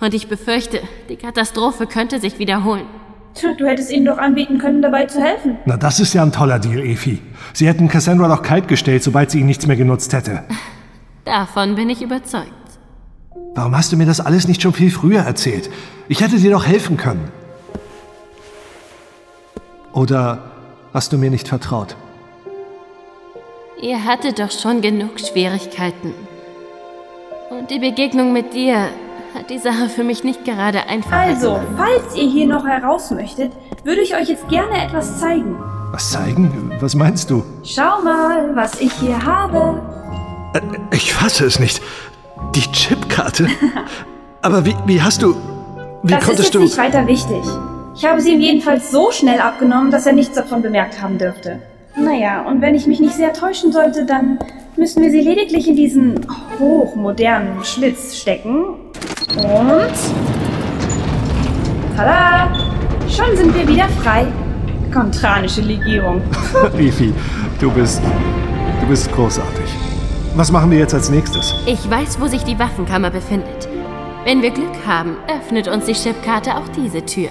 [SPEAKER 3] Und ich befürchte, die Katastrophe könnte sich wiederholen.
[SPEAKER 7] Tja, du hättest ihnen doch anbieten können, dabei zu helfen.
[SPEAKER 5] Na, das ist ja ein toller Deal, Efi. Sie hätten Cassandra doch kalt gestellt, sobald sie ihnen nichts mehr genutzt hätte.
[SPEAKER 3] Davon bin ich überzeugt.
[SPEAKER 5] Warum hast du mir das alles nicht schon viel früher erzählt? Ich hätte dir doch helfen können. Oder hast du mir nicht vertraut?
[SPEAKER 3] Ihr hattet doch schon genug Schwierigkeiten. Und die Begegnung mit dir hat die Sache für mich nicht gerade einfach
[SPEAKER 7] Also,
[SPEAKER 3] gemacht.
[SPEAKER 7] falls ihr hier noch heraus möchtet, würde ich euch jetzt gerne etwas zeigen.
[SPEAKER 5] Was zeigen? Was meinst du?
[SPEAKER 7] Schau mal, was ich hier habe.
[SPEAKER 5] Ich fasse es nicht. Die Chipkarte? Aber wie, wie hast du... Wie
[SPEAKER 7] das ist
[SPEAKER 5] konntest
[SPEAKER 7] jetzt
[SPEAKER 5] du...
[SPEAKER 7] nicht weiter wichtig. Ich habe sie ihm jedenfalls so schnell abgenommen, dass er nichts davon bemerkt haben dürfte. Naja, und wenn ich mich nicht sehr täuschen sollte, dann müssen wir sie lediglich in diesen hochmodernen Schlitz stecken. Und... Tada! Schon sind wir wieder frei. Kontranische Legierung.
[SPEAKER 5] Efi, du bist... Du bist großartig. Was machen wir jetzt als nächstes?
[SPEAKER 3] Ich weiß, wo sich die Waffenkammer befindet. Wenn wir Glück haben, öffnet uns die Chipkarte auch diese Tür.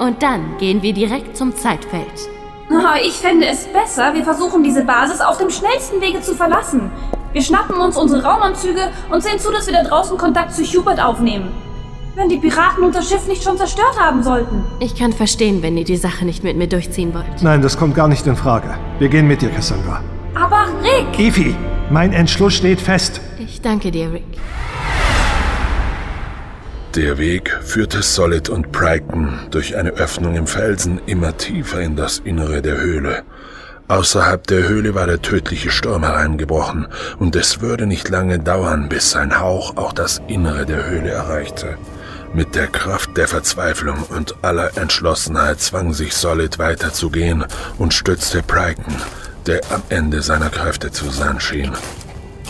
[SPEAKER 3] Und dann gehen wir direkt zum Zeitfeld.
[SPEAKER 7] Ich fände es besser, wir versuchen diese Basis auf dem schnellsten Wege zu verlassen. Wir schnappen uns unsere Raumanzüge und sehen zu, dass wir da draußen Kontakt zu Hubert aufnehmen. Wenn die Piraten unser Schiff nicht schon zerstört haben sollten.
[SPEAKER 3] Ich kann verstehen, wenn ihr die Sache nicht mit mir durchziehen wollt.
[SPEAKER 5] Nein, das kommt gar nicht in Frage. Wir gehen mit dir, Cassandra.
[SPEAKER 7] Aber Rick!
[SPEAKER 5] Efi, mein Entschluss steht fest.
[SPEAKER 3] Ich danke dir, Rick.
[SPEAKER 1] Der Weg führte Solid und Pryken durch eine Öffnung im Felsen immer tiefer in das Innere der Höhle. Außerhalb der Höhle war der tödliche Sturm hereingebrochen, und es würde nicht lange dauern, bis sein Hauch auch das Innere der Höhle erreichte. Mit der Kraft der Verzweiflung und aller Entschlossenheit zwang sich Solid weiterzugehen und stützte Pryken, der am Ende seiner Kräfte zu sein schien.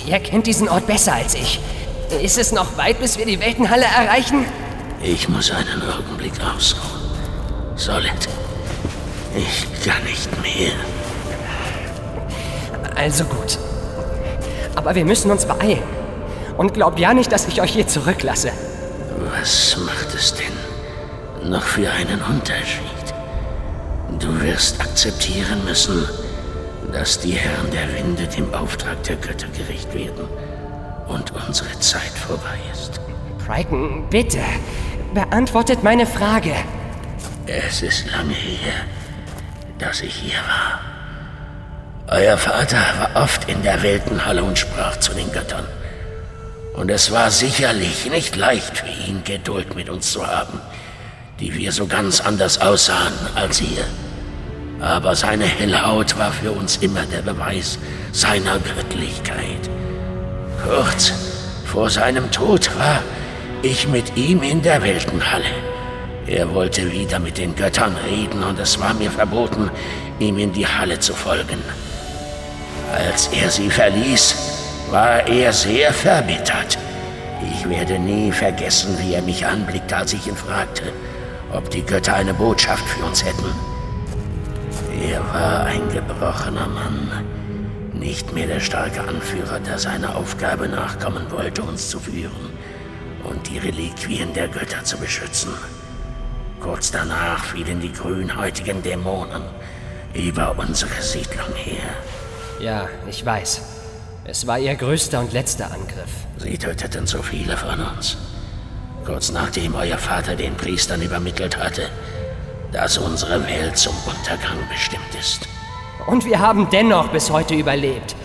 [SPEAKER 15] Ihr kennt diesen Ort besser als ich. Ist es noch weit, bis wir die Weltenhalle erreichen?
[SPEAKER 14] Ich muss einen Augenblick ausruhen. Solid, ich kann nicht mehr.
[SPEAKER 15] Also gut. Aber wir müssen uns beeilen. Und glaubt ja nicht, dass ich euch hier zurücklasse.
[SPEAKER 14] Was macht es denn noch für einen Unterschied? Du wirst akzeptieren müssen, dass die Herren der Winde dem Auftrag der Götter gerecht werden und unsere Zeit vorbei ist.
[SPEAKER 15] Crichton, bitte, beantwortet meine Frage.
[SPEAKER 14] Es ist lange her, dass ich hier war. Euer Vater war oft in der Weltenhalle und sprach zu den Göttern. Und es war sicherlich nicht leicht für ihn, Geduld mit uns zu haben, die wir so ganz anders aussahen als ihr. Aber seine helle Haut war für uns immer der Beweis seiner Göttlichkeit. Kurz vor seinem Tod war ich mit ihm in der Weltenhalle. Er wollte wieder mit den Göttern reden und es war mir verboten, ihm in die Halle zu folgen. Als er sie verließ, war er sehr verbittert. Ich werde nie vergessen, wie er mich anblickte, als ich ihn fragte, ob die Götter eine Botschaft für uns hätten. Er war ein gebrochener Mann, nicht mehr der starke Anführer, der seiner Aufgabe nachkommen wollte, uns zu führen und die Reliquien der Götter zu beschützen. Kurz danach fielen die grünhäutigen Dämonen über unsere Siedlung her.
[SPEAKER 15] Ja, ich weiß. Es war ihr größter und letzter Angriff.
[SPEAKER 14] Sie töteten so viele von uns. Kurz nachdem euer Vater den Priestern übermittelt hatte, dass unsere Welt zum Untergang bestimmt ist.
[SPEAKER 15] Und wir haben dennoch bis heute überlebt.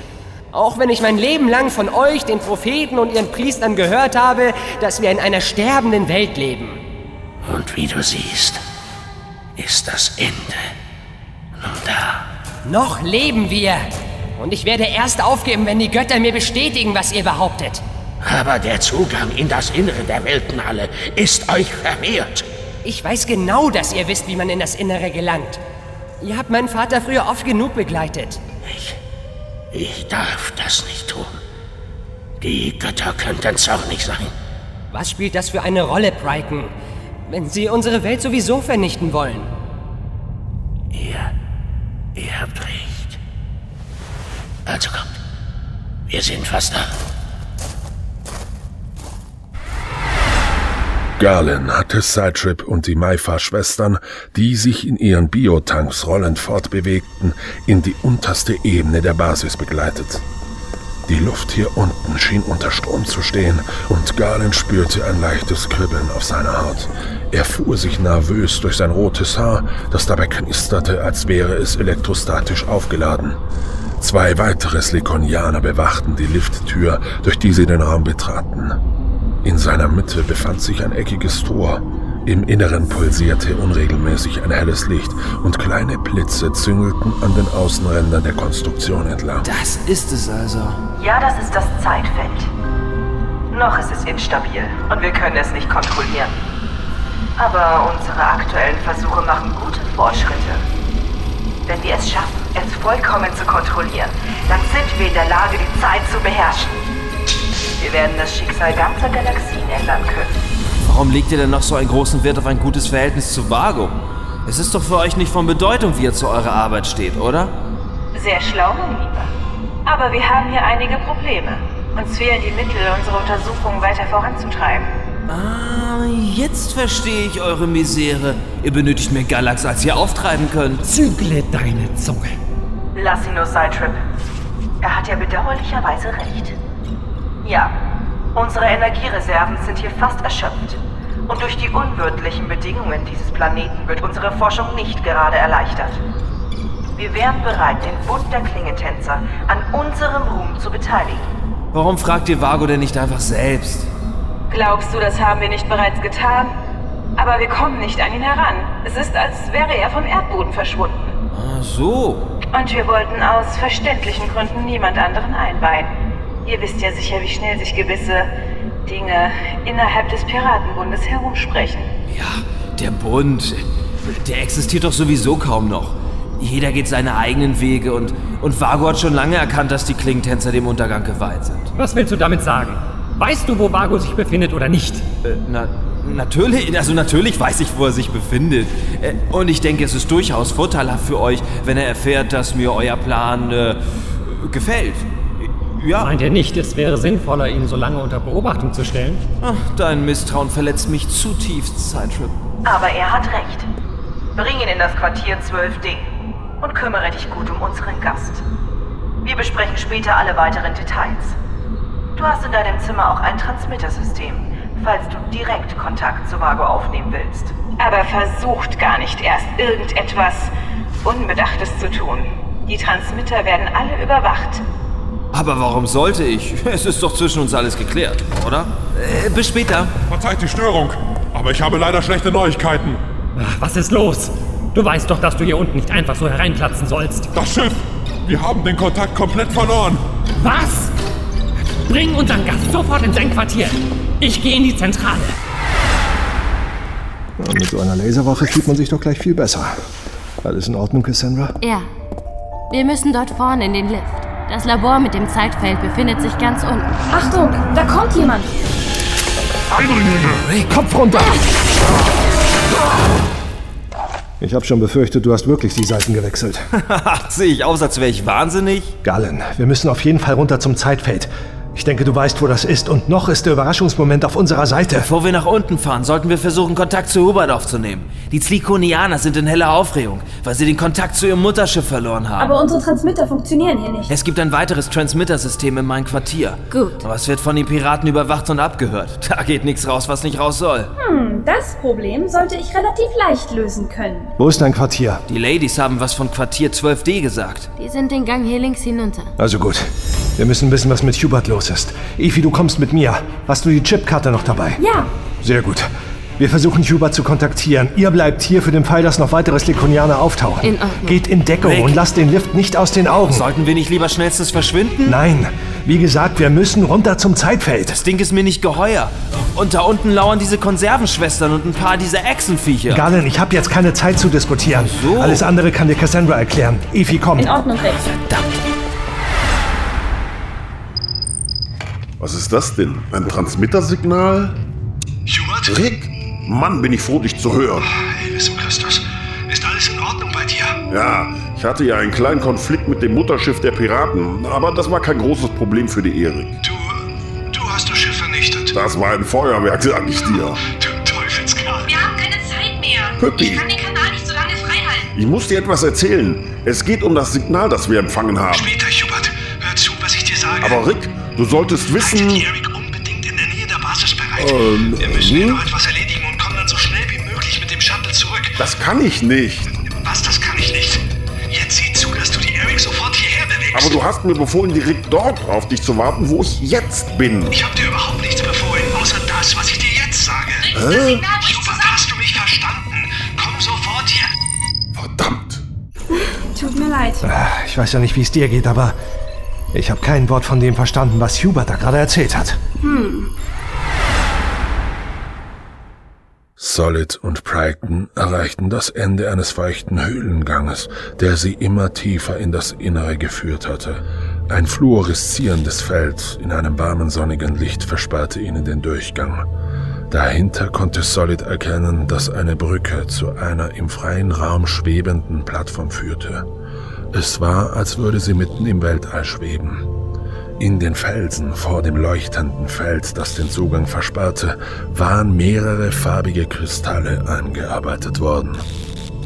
[SPEAKER 15] Auch wenn ich mein Leben lang von euch, den Propheten und ihren Priestern gehört habe, dass wir in einer sterbenden Welt leben.
[SPEAKER 14] Und wie du siehst, ist das Ende nun da.
[SPEAKER 15] Noch leben wir. Und ich werde erst aufgeben, wenn die Götter mir bestätigen, was ihr behauptet.
[SPEAKER 14] Aber der Zugang in das Innere der Weltenhalle ist euch verwehrt.
[SPEAKER 15] Ich weiß genau, dass ihr wisst, wie man in das Innere gelangt. Ihr habt meinen Vater früher oft genug begleitet.
[SPEAKER 14] Ich. Ich darf das nicht tun. Die Götter könnten zornig sein.
[SPEAKER 15] Was spielt das für eine Rolle, Pryken? Wenn sie unsere Welt sowieso vernichten wollen.
[SPEAKER 14] Ihr. Ihr habt recht. Also kommt. Wir sind fast da.
[SPEAKER 1] Garlin hatte Sidetrip und die Maifa-Schwestern, die sich in ihren Biotanks rollend fortbewegten, in die unterste Ebene der Basis begleitet. Die Luft hier unten schien unter Strom zu stehen und Garlin spürte ein leichtes Kribbeln auf seiner Haut. Er fuhr sich nervös durch sein rotes Haar, das dabei knisterte, als wäre es elektrostatisch aufgeladen. Zwei weitere Slikonianer bewachten die Lifttür, durch die sie den Raum betraten. In seiner Mitte befand sich ein eckiges Tor. Im Inneren pulsierte unregelmäßig ein helles Licht und kleine Blitze züngelten an den Außenrändern der Konstruktion entlang.
[SPEAKER 10] Das ist es also.
[SPEAKER 12] Ja, das ist das Zeitfeld. Noch ist es instabil und wir können es nicht kontrollieren. Aber unsere aktuellen Versuche machen gute Fortschritte. Wenn wir es schaffen, es vollkommen zu kontrollieren, dann sind wir in der Lage, die Zeit zu beherrschen. Wir werden das Schicksal ganzer Galaxien ändern können.
[SPEAKER 10] Warum legt ihr denn noch so einen großen Wert auf ein gutes Verhältnis zu Vago? Es ist doch für euch nicht von Bedeutung, wie er zu eurer Arbeit steht, oder?
[SPEAKER 12] Sehr schlau, mein Lieber. Aber wir haben hier einige Probleme. Uns fehlen die Mittel, unsere Untersuchungen weiter voranzutreiben.
[SPEAKER 10] Ah, jetzt verstehe ich eure Misere. Ihr benötigt mehr Galax, als ihr auftreiben könnt.
[SPEAKER 16] Zügle deine Zunge.
[SPEAKER 12] Lass ihn nur, Sidetrip. Er hat ja bedauerlicherweise recht. Ja, unsere Energiereserven sind hier fast erschöpft. Und durch die unwirtlichen Bedingungen dieses Planeten wird unsere Forschung nicht gerade erleichtert. Wir wären bereit, den Bund der Klingetänzer an unserem Ruhm zu beteiligen.
[SPEAKER 10] Warum fragt ihr Vago denn nicht einfach selbst?
[SPEAKER 12] Glaubst du, das haben wir nicht bereits getan? Aber wir kommen nicht an ihn heran. Es ist, als wäre er vom Erdboden verschwunden.
[SPEAKER 10] Ah, so.
[SPEAKER 12] Und wir wollten aus verständlichen Gründen niemand anderen einweihen. Ihr wisst ja sicher, wie schnell sich gewisse Dinge innerhalb des Piratenbundes herumsprechen.
[SPEAKER 10] Ja, der Bund, der existiert doch sowieso kaum noch. Jeder geht seine eigenen Wege und, und Vago hat schon lange erkannt, dass die Klingentänzer dem Untergang geweiht sind.
[SPEAKER 16] Was willst du damit sagen? Weißt du, wo Vago sich befindet oder nicht?
[SPEAKER 10] Äh, na, natürlich, also natürlich weiß ich, wo er sich befindet. Äh, und ich denke, es ist durchaus vorteilhaft für euch, wenn er erfährt, dass mir euer Plan äh, gefällt. Ja.
[SPEAKER 16] Meint ihr nicht, es wäre sinnvoller, ihn so lange unter Beobachtung zu stellen?
[SPEAKER 10] Ach, dein Misstrauen verletzt mich zutiefst, Sidetrip.
[SPEAKER 12] Aber er hat recht. Bring ihn in das Quartier 12D und kümmere dich gut um unseren Gast. Wir besprechen später alle weiteren Details. Du hast in deinem Zimmer auch ein Transmittersystem, falls du direkt Kontakt zu Vago aufnehmen willst. Aber versucht gar nicht erst irgendetwas Unbedachtes zu tun. Die Transmitter werden alle überwacht.
[SPEAKER 10] Aber warum sollte ich? Es ist doch zwischen uns alles geklärt, oder? Äh, bis später.
[SPEAKER 13] Verzeiht die Störung, aber ich habe leider schlechte Neuigkeiten.
[SPEAKER 16] Ach, was ist los? Du weißt doch, dass du hier unten nicht einfach so hereinplatzen sollst.
[SPEAKER 13] Das Schiff! Wir haben den Kontakt komplett verloren.
[SPEAKER 16] Was? Bring unseren Gast sofort in sein Quartier. Ich gehe in die Zentrale.
[SPEAKER 5] Ja, mit so einer Laserwaffe fühlt man sich doch gleich viel besser. Alles in Ordnung, Cassandra?
[SPEAKER 3] Ja. Wir müssen dort vorne in den Lift. Das Labor mit dem Zeitfeld befindet sich ganz unten.
[SPEAKER 7] Achtung, da kommt jemand.
[SPEAKER 5] Hey, Kopf runter! Ich habe schon befürchtet, du hast wirklich die Seiten gewechselt.
[SPEAKER 10] Sehe ich aus, als wäre ich wahnsinnig?
[SPEAKER 5] Gallen, wir müssen auf jeden Fall runter zum Zeitfeld. Ich denke, du weißt, wo das ist. Und noch ist der Überraschungsmoment auf unserer Seite.
[SPEAKER 10] Bevor wir nach unten fahren, sollten wir versuchen, Kontakt zu Hubert aufzunehmen. Die Zlikonianer sind in heller Aufregung, weil sie den Kontakt zu ihrem Mutterschiff verloren haben.
[SPEAKER 7] Aber unsere Transmitter funktionieren hier nicht.
[SPEAKER 10] Es gibt ein weiteres Transmittersystem in meinem Quartier.
[SPEAKER 3] Gut.
[SPEAKER 10] Aber es wird von den Piraten überwacht und abgehört. Da geht nichts raus, was nicht raus soll.
[SPEAKER 7] Hm, das Problem sollte ich relativ leicht lösen können.
[SPEAKER 5] Wo ist dein Quartier?
[SPEAKER 10] Die Ladies haben was von Quartier 12D gesagt.
[SPEAKER 3] Die sind den Gang hier links hinunter.
[SPEAKER 5] Also gut. Wir müssen wissen, was mit Hubert los ist. Evi, du kommst mit mir. Hast du die Chipkarte noch dabei?
[SPEAKER 7] Ja.
[SPEAKER 5] Sehr gut. Wir versuchen Hubert zu kontaktieren. Ihr bleibt hier für den Fall, dass noch weitere Slikonianer auftauchen.
[SPEAKER 3] In Ordnung.
[SPEAKER 5] Geht in Deckung
[SPEAKER 10] Weg.
[SPEAKER 5] und lasst den Lift nicht aus den Augen.
[SPEAKER 10] Sollten wir nicht lieber schnellstens verschwinden?
[SPEAKER 5] Nein. Wie gesagt, wir müssen runter zum Zeitfeld.
[SPEAKER 10] Das Ding ist mir nicht geheuer. Und da unten lauern diese Konservenschwestern und ein paar dieser Echsenviecher.
[SPEAKER 5] Galen, ich habe jetzt keine Zeit zu diskutieren.
[SPEAKER 10] so.
[SPEAKER 5] Alles andere kann dir Cassandra erklären. Evi, komm.
[SPEAKER 7] In Ordnung, Rick.
[SPEAKER 9] Was ist das denn? Ein Transmittersignal?
[SPEAKER 2] Hubert?
[SPEAKER 9] Rick? Mann, bin ich froh, dich zu hören.
[SPEAKER 2] Jesus Christus. Ist alles in Ordnung bei dir?
[SPEAKER 9] Ja, ich hatte ja einen kleinen Konflikt mit dem Mutterschiff der Piraten, aber das war kein großes Problem für die Erik.
[SPEAKER 2] Du, du hast das Schiff vernichtet.
[SPEAKER 9] Das war ein Feuerwerk, sag ich dir.
[SPEAKER 2] Du, du
[SPEAKER 9] Püppi,
[SPEAKER 12] Ich kann den Kanal nicht so lange frei halten.
[SPEAKER 9] ich muss dir etwas erzählen. Es geht um das Signal, das wir empfangen haben.
[SPEAKER 8] Später, Hubert. Hör zu, was ich dir sage.
[SPEAKER 9] Aber Rick, du solltest wissen...
[SPEAKER 8] Eric unbedingt in der Nähe der Basis bereit.
[SPEAKER 9] Ähm,
[SPEAKER 8] Wir müssen hier
[SPEAKER 9] hm?
[SPEAKER 8] noch etwas erledigen und kommen dann so schnell wie möglich mit dem Shuttle zurück.
[SPEAKER 9] Das kann ich nicht.
[SPEAKER 8] Was, das kann ich nicht. Jetzt sieh zu, dass du die Eric sofort hierher bewegst.
[SPEAKER 9] Aber du hast mir befohlen, direkt dort auf dich zu warten, wo ich jetzt bin.
[SPEAKER 8] Ich hab dir überhaupt nichts befohlen, außer das, was ich dir jetzt sage.
[SPEAKER 9] Hä?
[SPEAKER 8] Hubert, hast du mich verstanden? Komm sofort hier.
[SPEAKER 7] Tut mir leid.
[SPEAKER 5] Ah, Ich weiß ja nicht, wie es dir geht, aber ich habe kein Wort von dem verstanden, was Hubert da gerade erzählt hat.
[SPEAKER 7] Hm.
[SPEAKER 1] Solid und Brighton erreichten das Ende eines feuchten Höhlenganges, der sie immer tiefer in das Innere geführt hatte. Ein fluoreszierendes Feld in einem warmen sonnigen Licht versperrte ihnen den Durchgang. Dahinter konnte Solid erkennen, dass eine Brücke zu einer im freien Raum schwebenden Plattform führte. Es war, als würde sie mitten im Weltall schweben. In den Felsen vor dem leuchtenden Feld, das den Zugang versperrte, waren mehrere farbige Kristalle eingearbeitet worden.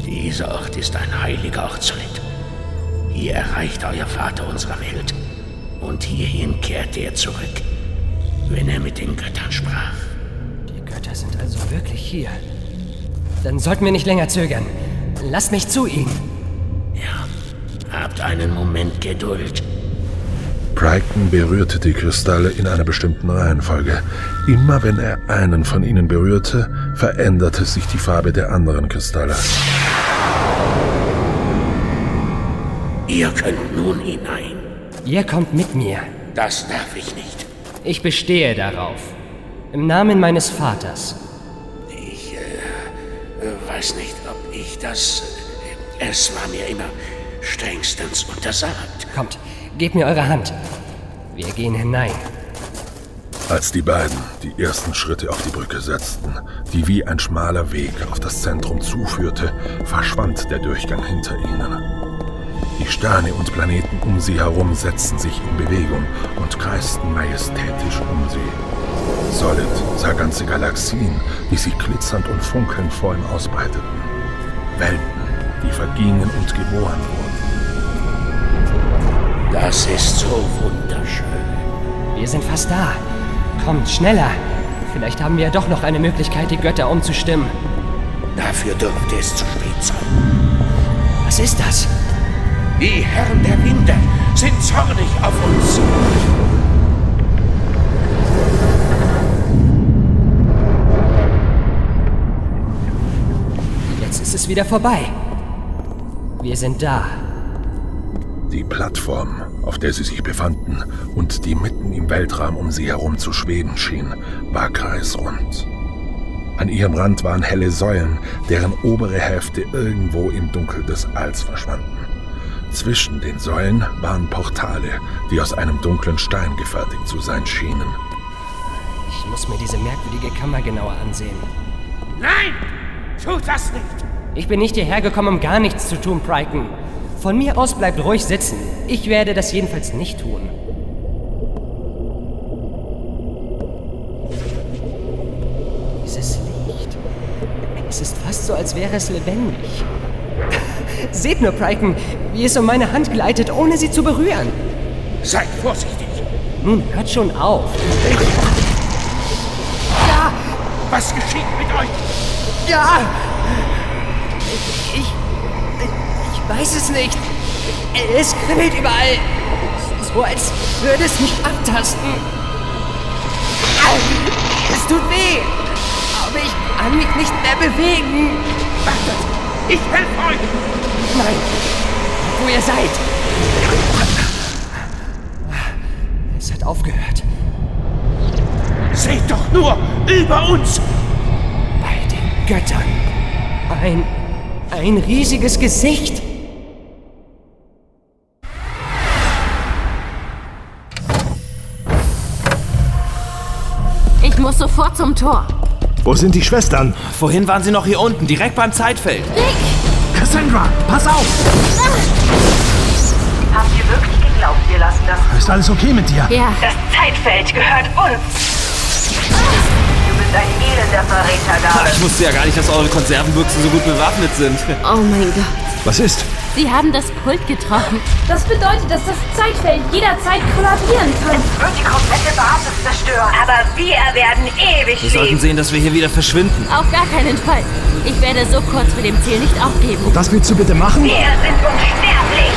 [SPEAKER 14] Dieser Ort ist ein heiliger Ort, Solid. Hier erreicht euer Vater unsere Welt. Und hierhin kehrte er zurück, wenn er mit den Göttern sprach.
[SPEAKER 15] Die Götter sind also wirklich hier. Dann sollten wir nicht länger zögern. Lasst mich zu ihnen.
[SPEAKER 14] Habt einen Moment Geduld.
[SPEAKER 1] Brighton berührte die Kristalle in einer bestimmten Reihenfolge. Immer wenn er einen von ihnen berührte, veränderte sich die Farbe der anderen Kristalle.
[SPEAKER 14] Ihr könnt nun hinein.
[SPEAKER 15] Ihr kommt mit mir.
[SPEAKER 14] Das darf ich nicht.
[SPEAKER 15] Ich bestehe darauf. Im Namen meines Vaters.
[SPEAKER 14] Ich äh, weiß nicht, ob ich das. Äh, es war mir immer strengstens untersagt.
[SPEAKER 15] Kommt, gebt mir eure Hand. Wir gehen hinein.
[SPEAKER 1] Als die beiden die ersten Schritte auf die Brücke setzten, die wie ein schmaler Weg auf das Zentrum zuführte, verschwand der Durchgang hinter ihnen. Die Sterne und Planeten um sie herum setzten sich in Bewegung und kreisten majestätisch um sie. Solid sah ganze Galaxien, die sich glitzernd und funkelnd vor ihm ausbreiteten. Welten, die vergingen und geboren wurden.
[SPEAKER 14] Das ist so wunderschön.
[SPEAKER 15] Wir sind fast da. Kommt schneller. Vielleicht haben wir ja doch noch eine Möglichkeit, die Götter umzustimmen.
[SPEAKER 14] Dafür dürfte es zu spät sein.
[SPEAKER 15] Was ist das?
[SPEAKER 14] Die Herren der Winde sind zornig auf uns.
[SPEAKER 15] Jetzt ist es wieder vorbei. Wir sind da.
[SPEAKER 1] Die Plattform, auf der sie sich befanden und die mitten im Weltraum um sie herum zu schweben schien, war kreisrund. An ihrem Rand waren helle Säulen, deren obere Hälfte irgendwo im Dunkel des Alls verschwanden. Zwischen den Säulen waren Portale, die aus einem dunklen Stein gefertigt zu sein schienen.
[SPEAKER 15] Ich muss mir diese merkwürdige Kammer genauer ansehen.
[SPEAKER 14] Nein! Tut das nicht!
[SPEAKER 15] Ich bin nicht hierher gekommen, um gar nichts zu tun, Pryken. Von mir aus bleibt ruhig sitzen. Ich werde das jedenfalls nicht tun. Dieses Licht. Es ist fast so, als wäre es lebendig. Seht nur, Pryken, wie es um meine Hand gleitet, ohne sie zu berühren.
[SPEAKER 14] Seid vorsichtig!
[SPEAKER 15] Nun, hört schon auf.
[SPEAKER 14] Ja! Was geschieht mit euch?
[SPEAKER 15] Ja! Ich, ich weiß es nicht. Es kribbelt überall. So als würde es mich abtasten. Es tut weh. Aber ich kann mich nicht mehr bewegen.
[SPEAKER 14] Wartet! Ich helfe euch!
[SPEAKER 15] Nein, wo ihr seid. Es hat aufgehört.
[SPEAKER 14] Seht doch nur über uns!
[SPEAKER 15] Bei den Göttern. Ein, ein riesiges Gesicht.
[SPEAKER 3] Sofort zum Tor.
[SPEAKER 5] Wo sind die Schwestern?
[SPEAKER 10] Vorhin waren sie noch hier unten, direkt beim Zeitfeld.
[SPEAKER 5] Cassandra, pass auf!
[SPEAKER 12] Habt ihr wirklich geglaubt, wir lassen das
[SPEAKER 5] Ist alles okay mit dir?
[SPEAKER 3] Ja.
[SPEAKER 12] Das Zeitfeld gehört uns. Du bist ein elender Verräter, David.
[SPEAKER 10] Ich wusste ja gar nicht, dass eure Konservenbüchsen so gut bewaffnet sind.
[SPEAKER 3] Oh mein Gott.
[SPEAKER 5] Was ist?
[SPEAKER 3] Sie haben das Pult getroffen.
[SPEAKER 7] Das bedeutet, dass das Zeitfeld jederzeit kollabieren kann.
[SPEAKER 12] Wird die komplette Basis zerstören. Aber wir werden ewig
[SPEAKER 10] Wir sollten
[SPEAKER 12] leben.
[SPEAKER 10] sehen, dass wir hier wieder verschwinden.
[SPEAKER 3] Auf gar keinen Fall. Ich werde so kurz vor dem Ziel nicht aufgeben.
[SPEAKER 5] Und das willst du bitte machen?
[SPEAKER 12] Wir sind unsterblich.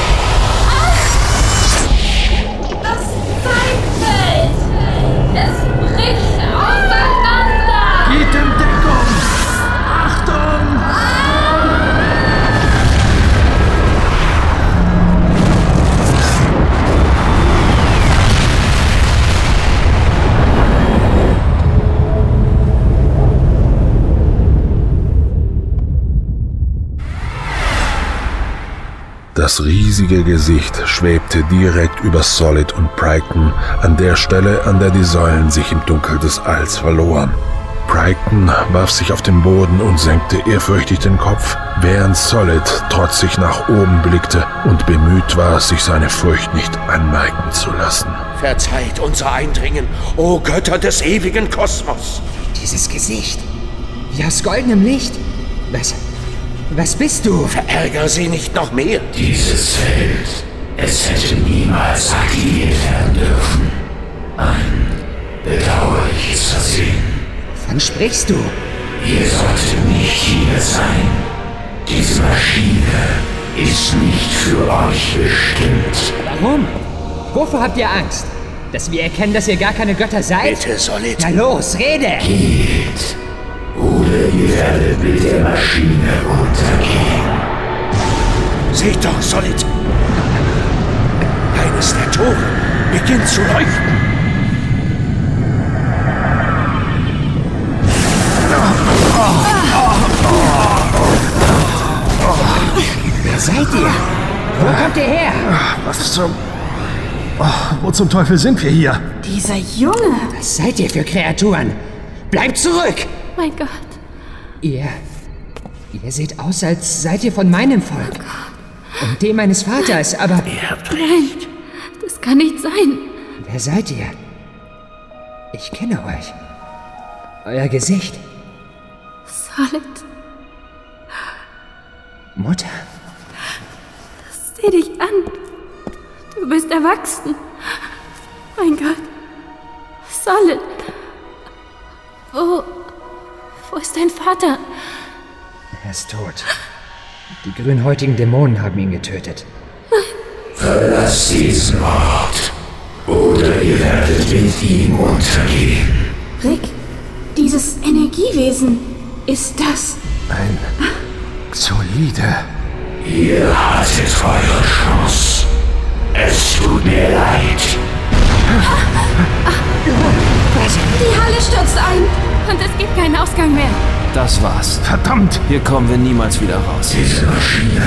[SPEAKER 1] Das riesige Gesicht schwebte direkt über Solid und Brighton an der Stelle, an der die Säulen sich im Dunkel des Alls verloren. Brighton warf sich auf den Boden und senkte ehrfürchtig den Kopf, während Solid trotzig nach oben blickte und bemüht war, sich seine Furcht nicht anmerken zu lassen.
[SPEAKER 18] Verzeiht unser Eindringen, o Götter des ewigen Kosmos.
[SPEAKER 15] Dieses Gesicht. Wie aus goldenem Licht. Was. Was bist du?
[SPEAKER 18] Verärger sie nicht noch mehr.
[SPEAKER 14] Dieses Feld, es hätte niemals aktiviert werden dürfen. Ein bedauerliches Versehen.
[SPEAKER 15] Wann sprichst du?
[SPEAKER 14] Ihr solltet nicht hier sein. Diese Maschine ist nicht für euch bestimmt.
[SPEAKER 15] Warum? Wovor habt ihr Angst? Dass wir erkennen, dass ihr gar keine Götter seid?
[SPEAKER 18] Bitte, Solid.
[SPEAKER 15] Na los, rede!
[SPEAKER 14] Geht. Oder ihr werdet mit der Maschine untergehen.
[SPEAKER 18] Seht doch, Solid. Eines der Tore beginnt zu leuchten.
[SPEAKER 15] Wer seid ihr? Wo kommt ihr her?
[SPEAKER 5] Was zum... Oh, wo zum Teufel sind wir hier?
[SPEAKER 7] Dieser Junge!
[SPEAKER 15] Was seid ihr für Kreaturen? Bleibt zurück!
[SPEAKER 3] Mein Gott.
[SPEAKER 15] Ihr. Ihr seht aus, als seid ihr von meinem Volk. Und dem meines Vaters, aber.
[SPEAKER 3] Nein, das kann nicht sein.
[SPEAKER 15] Wer seid ihr? Ich kenne euch. Euer Gesicht.
[SPEAKER 3] Solid,
[SPEAKER 15] Mutter.
[SPEAKER 3] sieh dich an. Du bist erwachsen. Mein Gott. Solid. Wo. Wo ist dein Vater?
[SPEAKER 15] Er ist tot. Die grünhäutigen Dämonen haben ihn getötet.
[SPEAKER 14] Verlasst diesen Ort. Oder ihr werdet mit ihm untergehen.
[SPEAKER 7] Rick, dieses Energiewesen, ist das.
[SPEAKER 5] Ein solide.
[SPEAKER 14] Ihr hattet eure Chance. Es tut mir leid.
[SPEAKER 3] Die Halle stürzt ein. Und es gibt keinen Ausgang mehr.
[SPEAKER 10] Das war's.
[SPEAKER 5] Verdammt!
[SPEAKER 10] Hier kommen wir niemals wieder raus.
[SPEAKER 14] Diese Maschine,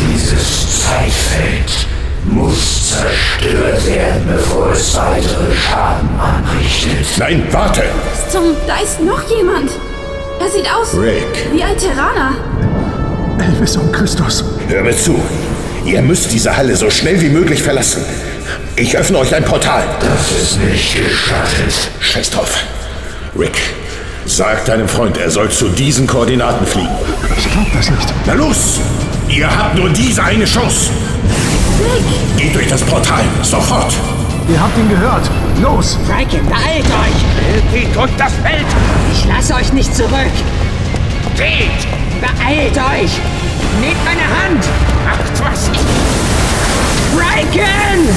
[SPEAKER 14] dieses Zeitfeld muss zerstört werden, bevor es weitere Schaden anrichtet.
[SPEAKER 8] Nein, warte!
[SPEAKER 7] Zum. Da ist noch jemand! Er sieht aus
[SPEAKER 8] Rick.
[SPEAKER 7] wie ein Terraner.
[SPEAKER 5] Elvis und Christus.
[SPEAKER 8] Hör mir zu. Ihr müsst diese Halle so schnell wie möglich verlassen. Ich öffne euch ein Portal.
[SPEAKER 14] Das ist nicht gestattet.
[SPEAKER 8] Scheiß drauf. Rick, sag deinem Freund, er soll zu diesen Koordinaten fliegen.
[SPEAKER 5] Ich glaub das nicht.
[SPEAKER 8] Na los! Ihr habt nur diese eine Chance. Geht durch das Portal, sofort!
[SPEAKER 5] Ihr habt ihn gehört. Los!
[SPEAKER 15] Franken, beeilt euch!
[SPEAKER 18] Geht durch das Feld.
[SPEAKER 15] Ich lasse euch nicht zurück!
[SPEAKER 18] Geht.
[SPEAKER 15] Beeilt euch! Nehmt meine Hand!
[SPEAKER 18] Macht was.
[SPEAKER 15] Franken!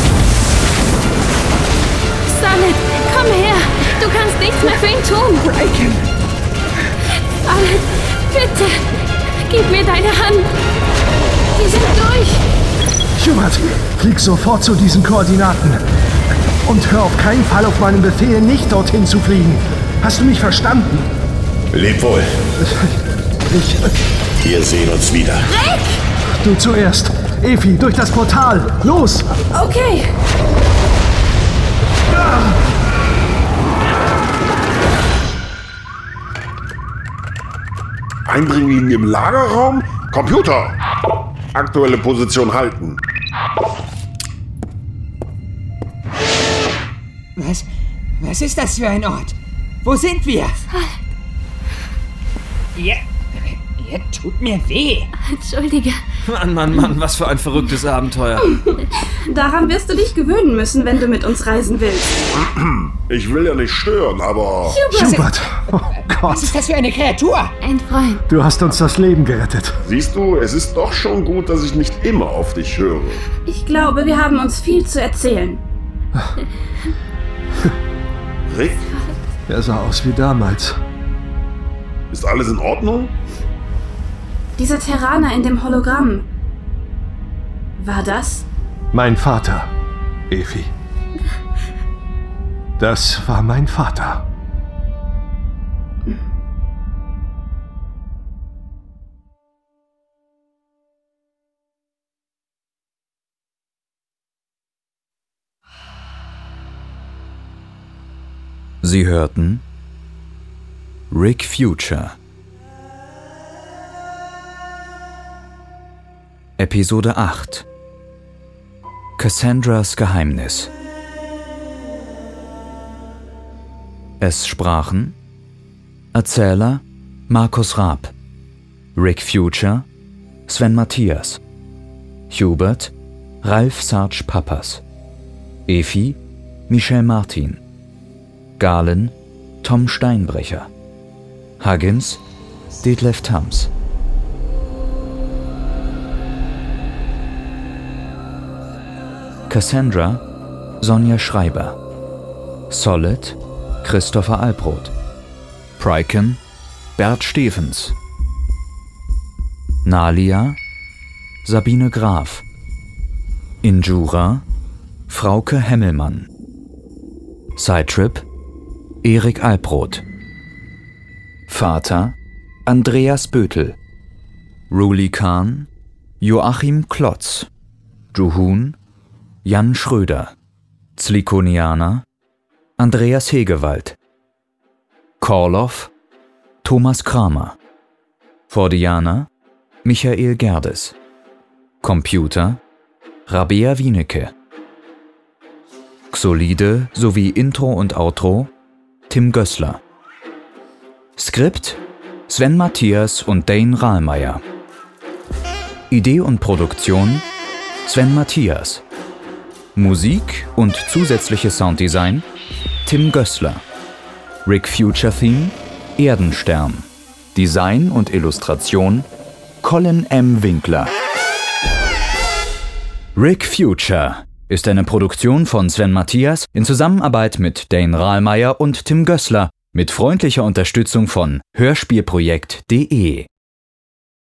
[SPEAKER 3] Solid, komm her. Du kannst nichts mehr für ihn tun.
[SPEAKER 15] Franken!
[SPEAKER 3] Solid, bitte. Gib mir deine Hand. Wir sind durch.
[SPEAKER 5] Schubert, flieg sofort zu diesen Koordinaten. Und hör auf keinen Fall auf meinen Befehl, nicht dorthin zu fliegen. Hast du mich verstanden?
[SPEAKER 8] Leb wohl.
[SPEAKER 5] Ich.
[SPEAKER 8] Wir sehen uns wieder.
[SPEAKER 7] Rick!
[SPEAKER 5] Du zuerst. Efi, durch das Portal. Los!
[SPEAKER 7] Okay.
[SPEAKER 8] Eindringling im Lagerraum? Computer! Aktuelle Position halten.
[SPEAKER 15] Was? Was ist das für ein Ort? Wo sind wir? Ihr, ihr tut mir weh.
[SPEAKER 19] Entschuldige.
[SPEAKER 10] Mann, Mann, Mann, was für ein verrücktes Abenteuer.
[SPEAKER 7] Daran wirst du dich gewöhnen müssen, wenn du mit uns reisen willst.
[SPEAKER 9] Ich will ja nicht stören, aber.
[SPEAKER 5] Schubert! Oh
[SPEAKER 15] Was ist das für eine Kreatur?
[SPEAKER 19] Ein Freund.
[SPEAKER 5] Du hast uns das Leben gerettet.
[SPEAKER 9] Siehst du, es ist doch schon gut, dass ich nicht immer auf dich höre.
[SPEAKER 7] Ich glaube, wir haben uns viel zu erzählen.
[SPEAKER 9] Rick,
[SPEAKER 5] Er sah aus wie damals.
[SPEAKER 9] ist alles in Ordnung?
[SPEAKER 7] Dieser Terraner in dem Hologramm. War das?
[SPEAKER 5] Mein Vater, Evi. Das war mein Vater.
[SPEAKER 6] Sie hörten Rick Future. Episode 8 Cassandras Geheimnis. Es sprachen Erzähler Markus Raab, Rick Future, Sven Matthias, Hubert, Ralf Sarge Pappas, Efi, Michel Martin, Galen, Tom Steinbrecher, Huggins, Detlef Thams. Cassandra, Sonja Schreiber. Solid, Christopher Albrot. Pryken, Bert Stevens. Nalia, Sabine Graf. Injura, Frauke Hemmelmann. Sidetrip, Erik Albrot. Vater, Andreas Bötel. Ruli Kahn, Joachim Klotz. Juhun, Jan Schröder. Zlikonianer, Andreas Hegewald. Korloff, Thomas Kramer. Fordianer, Michael Gerdes. Computer, Rabea Wienecke. Xolide sowie Intro und Outro, Tim Gößler. Skript, Sven Matthias und Dane Rahlmeier. Idee und Produktion, Sven Matthias. Musik und zusätzliches Sounddesign, Tim Gößler. Rick Future Theme, Erdenstern. Design und Illustration, Colin M. Winkler. Rick Future ist eine Produktion von Sven Matthias in Zusammenarbeit mit Dane Rahlmeier und Tim Gößler mit freundlicher Unterstützung von Hörspielprojekt.de.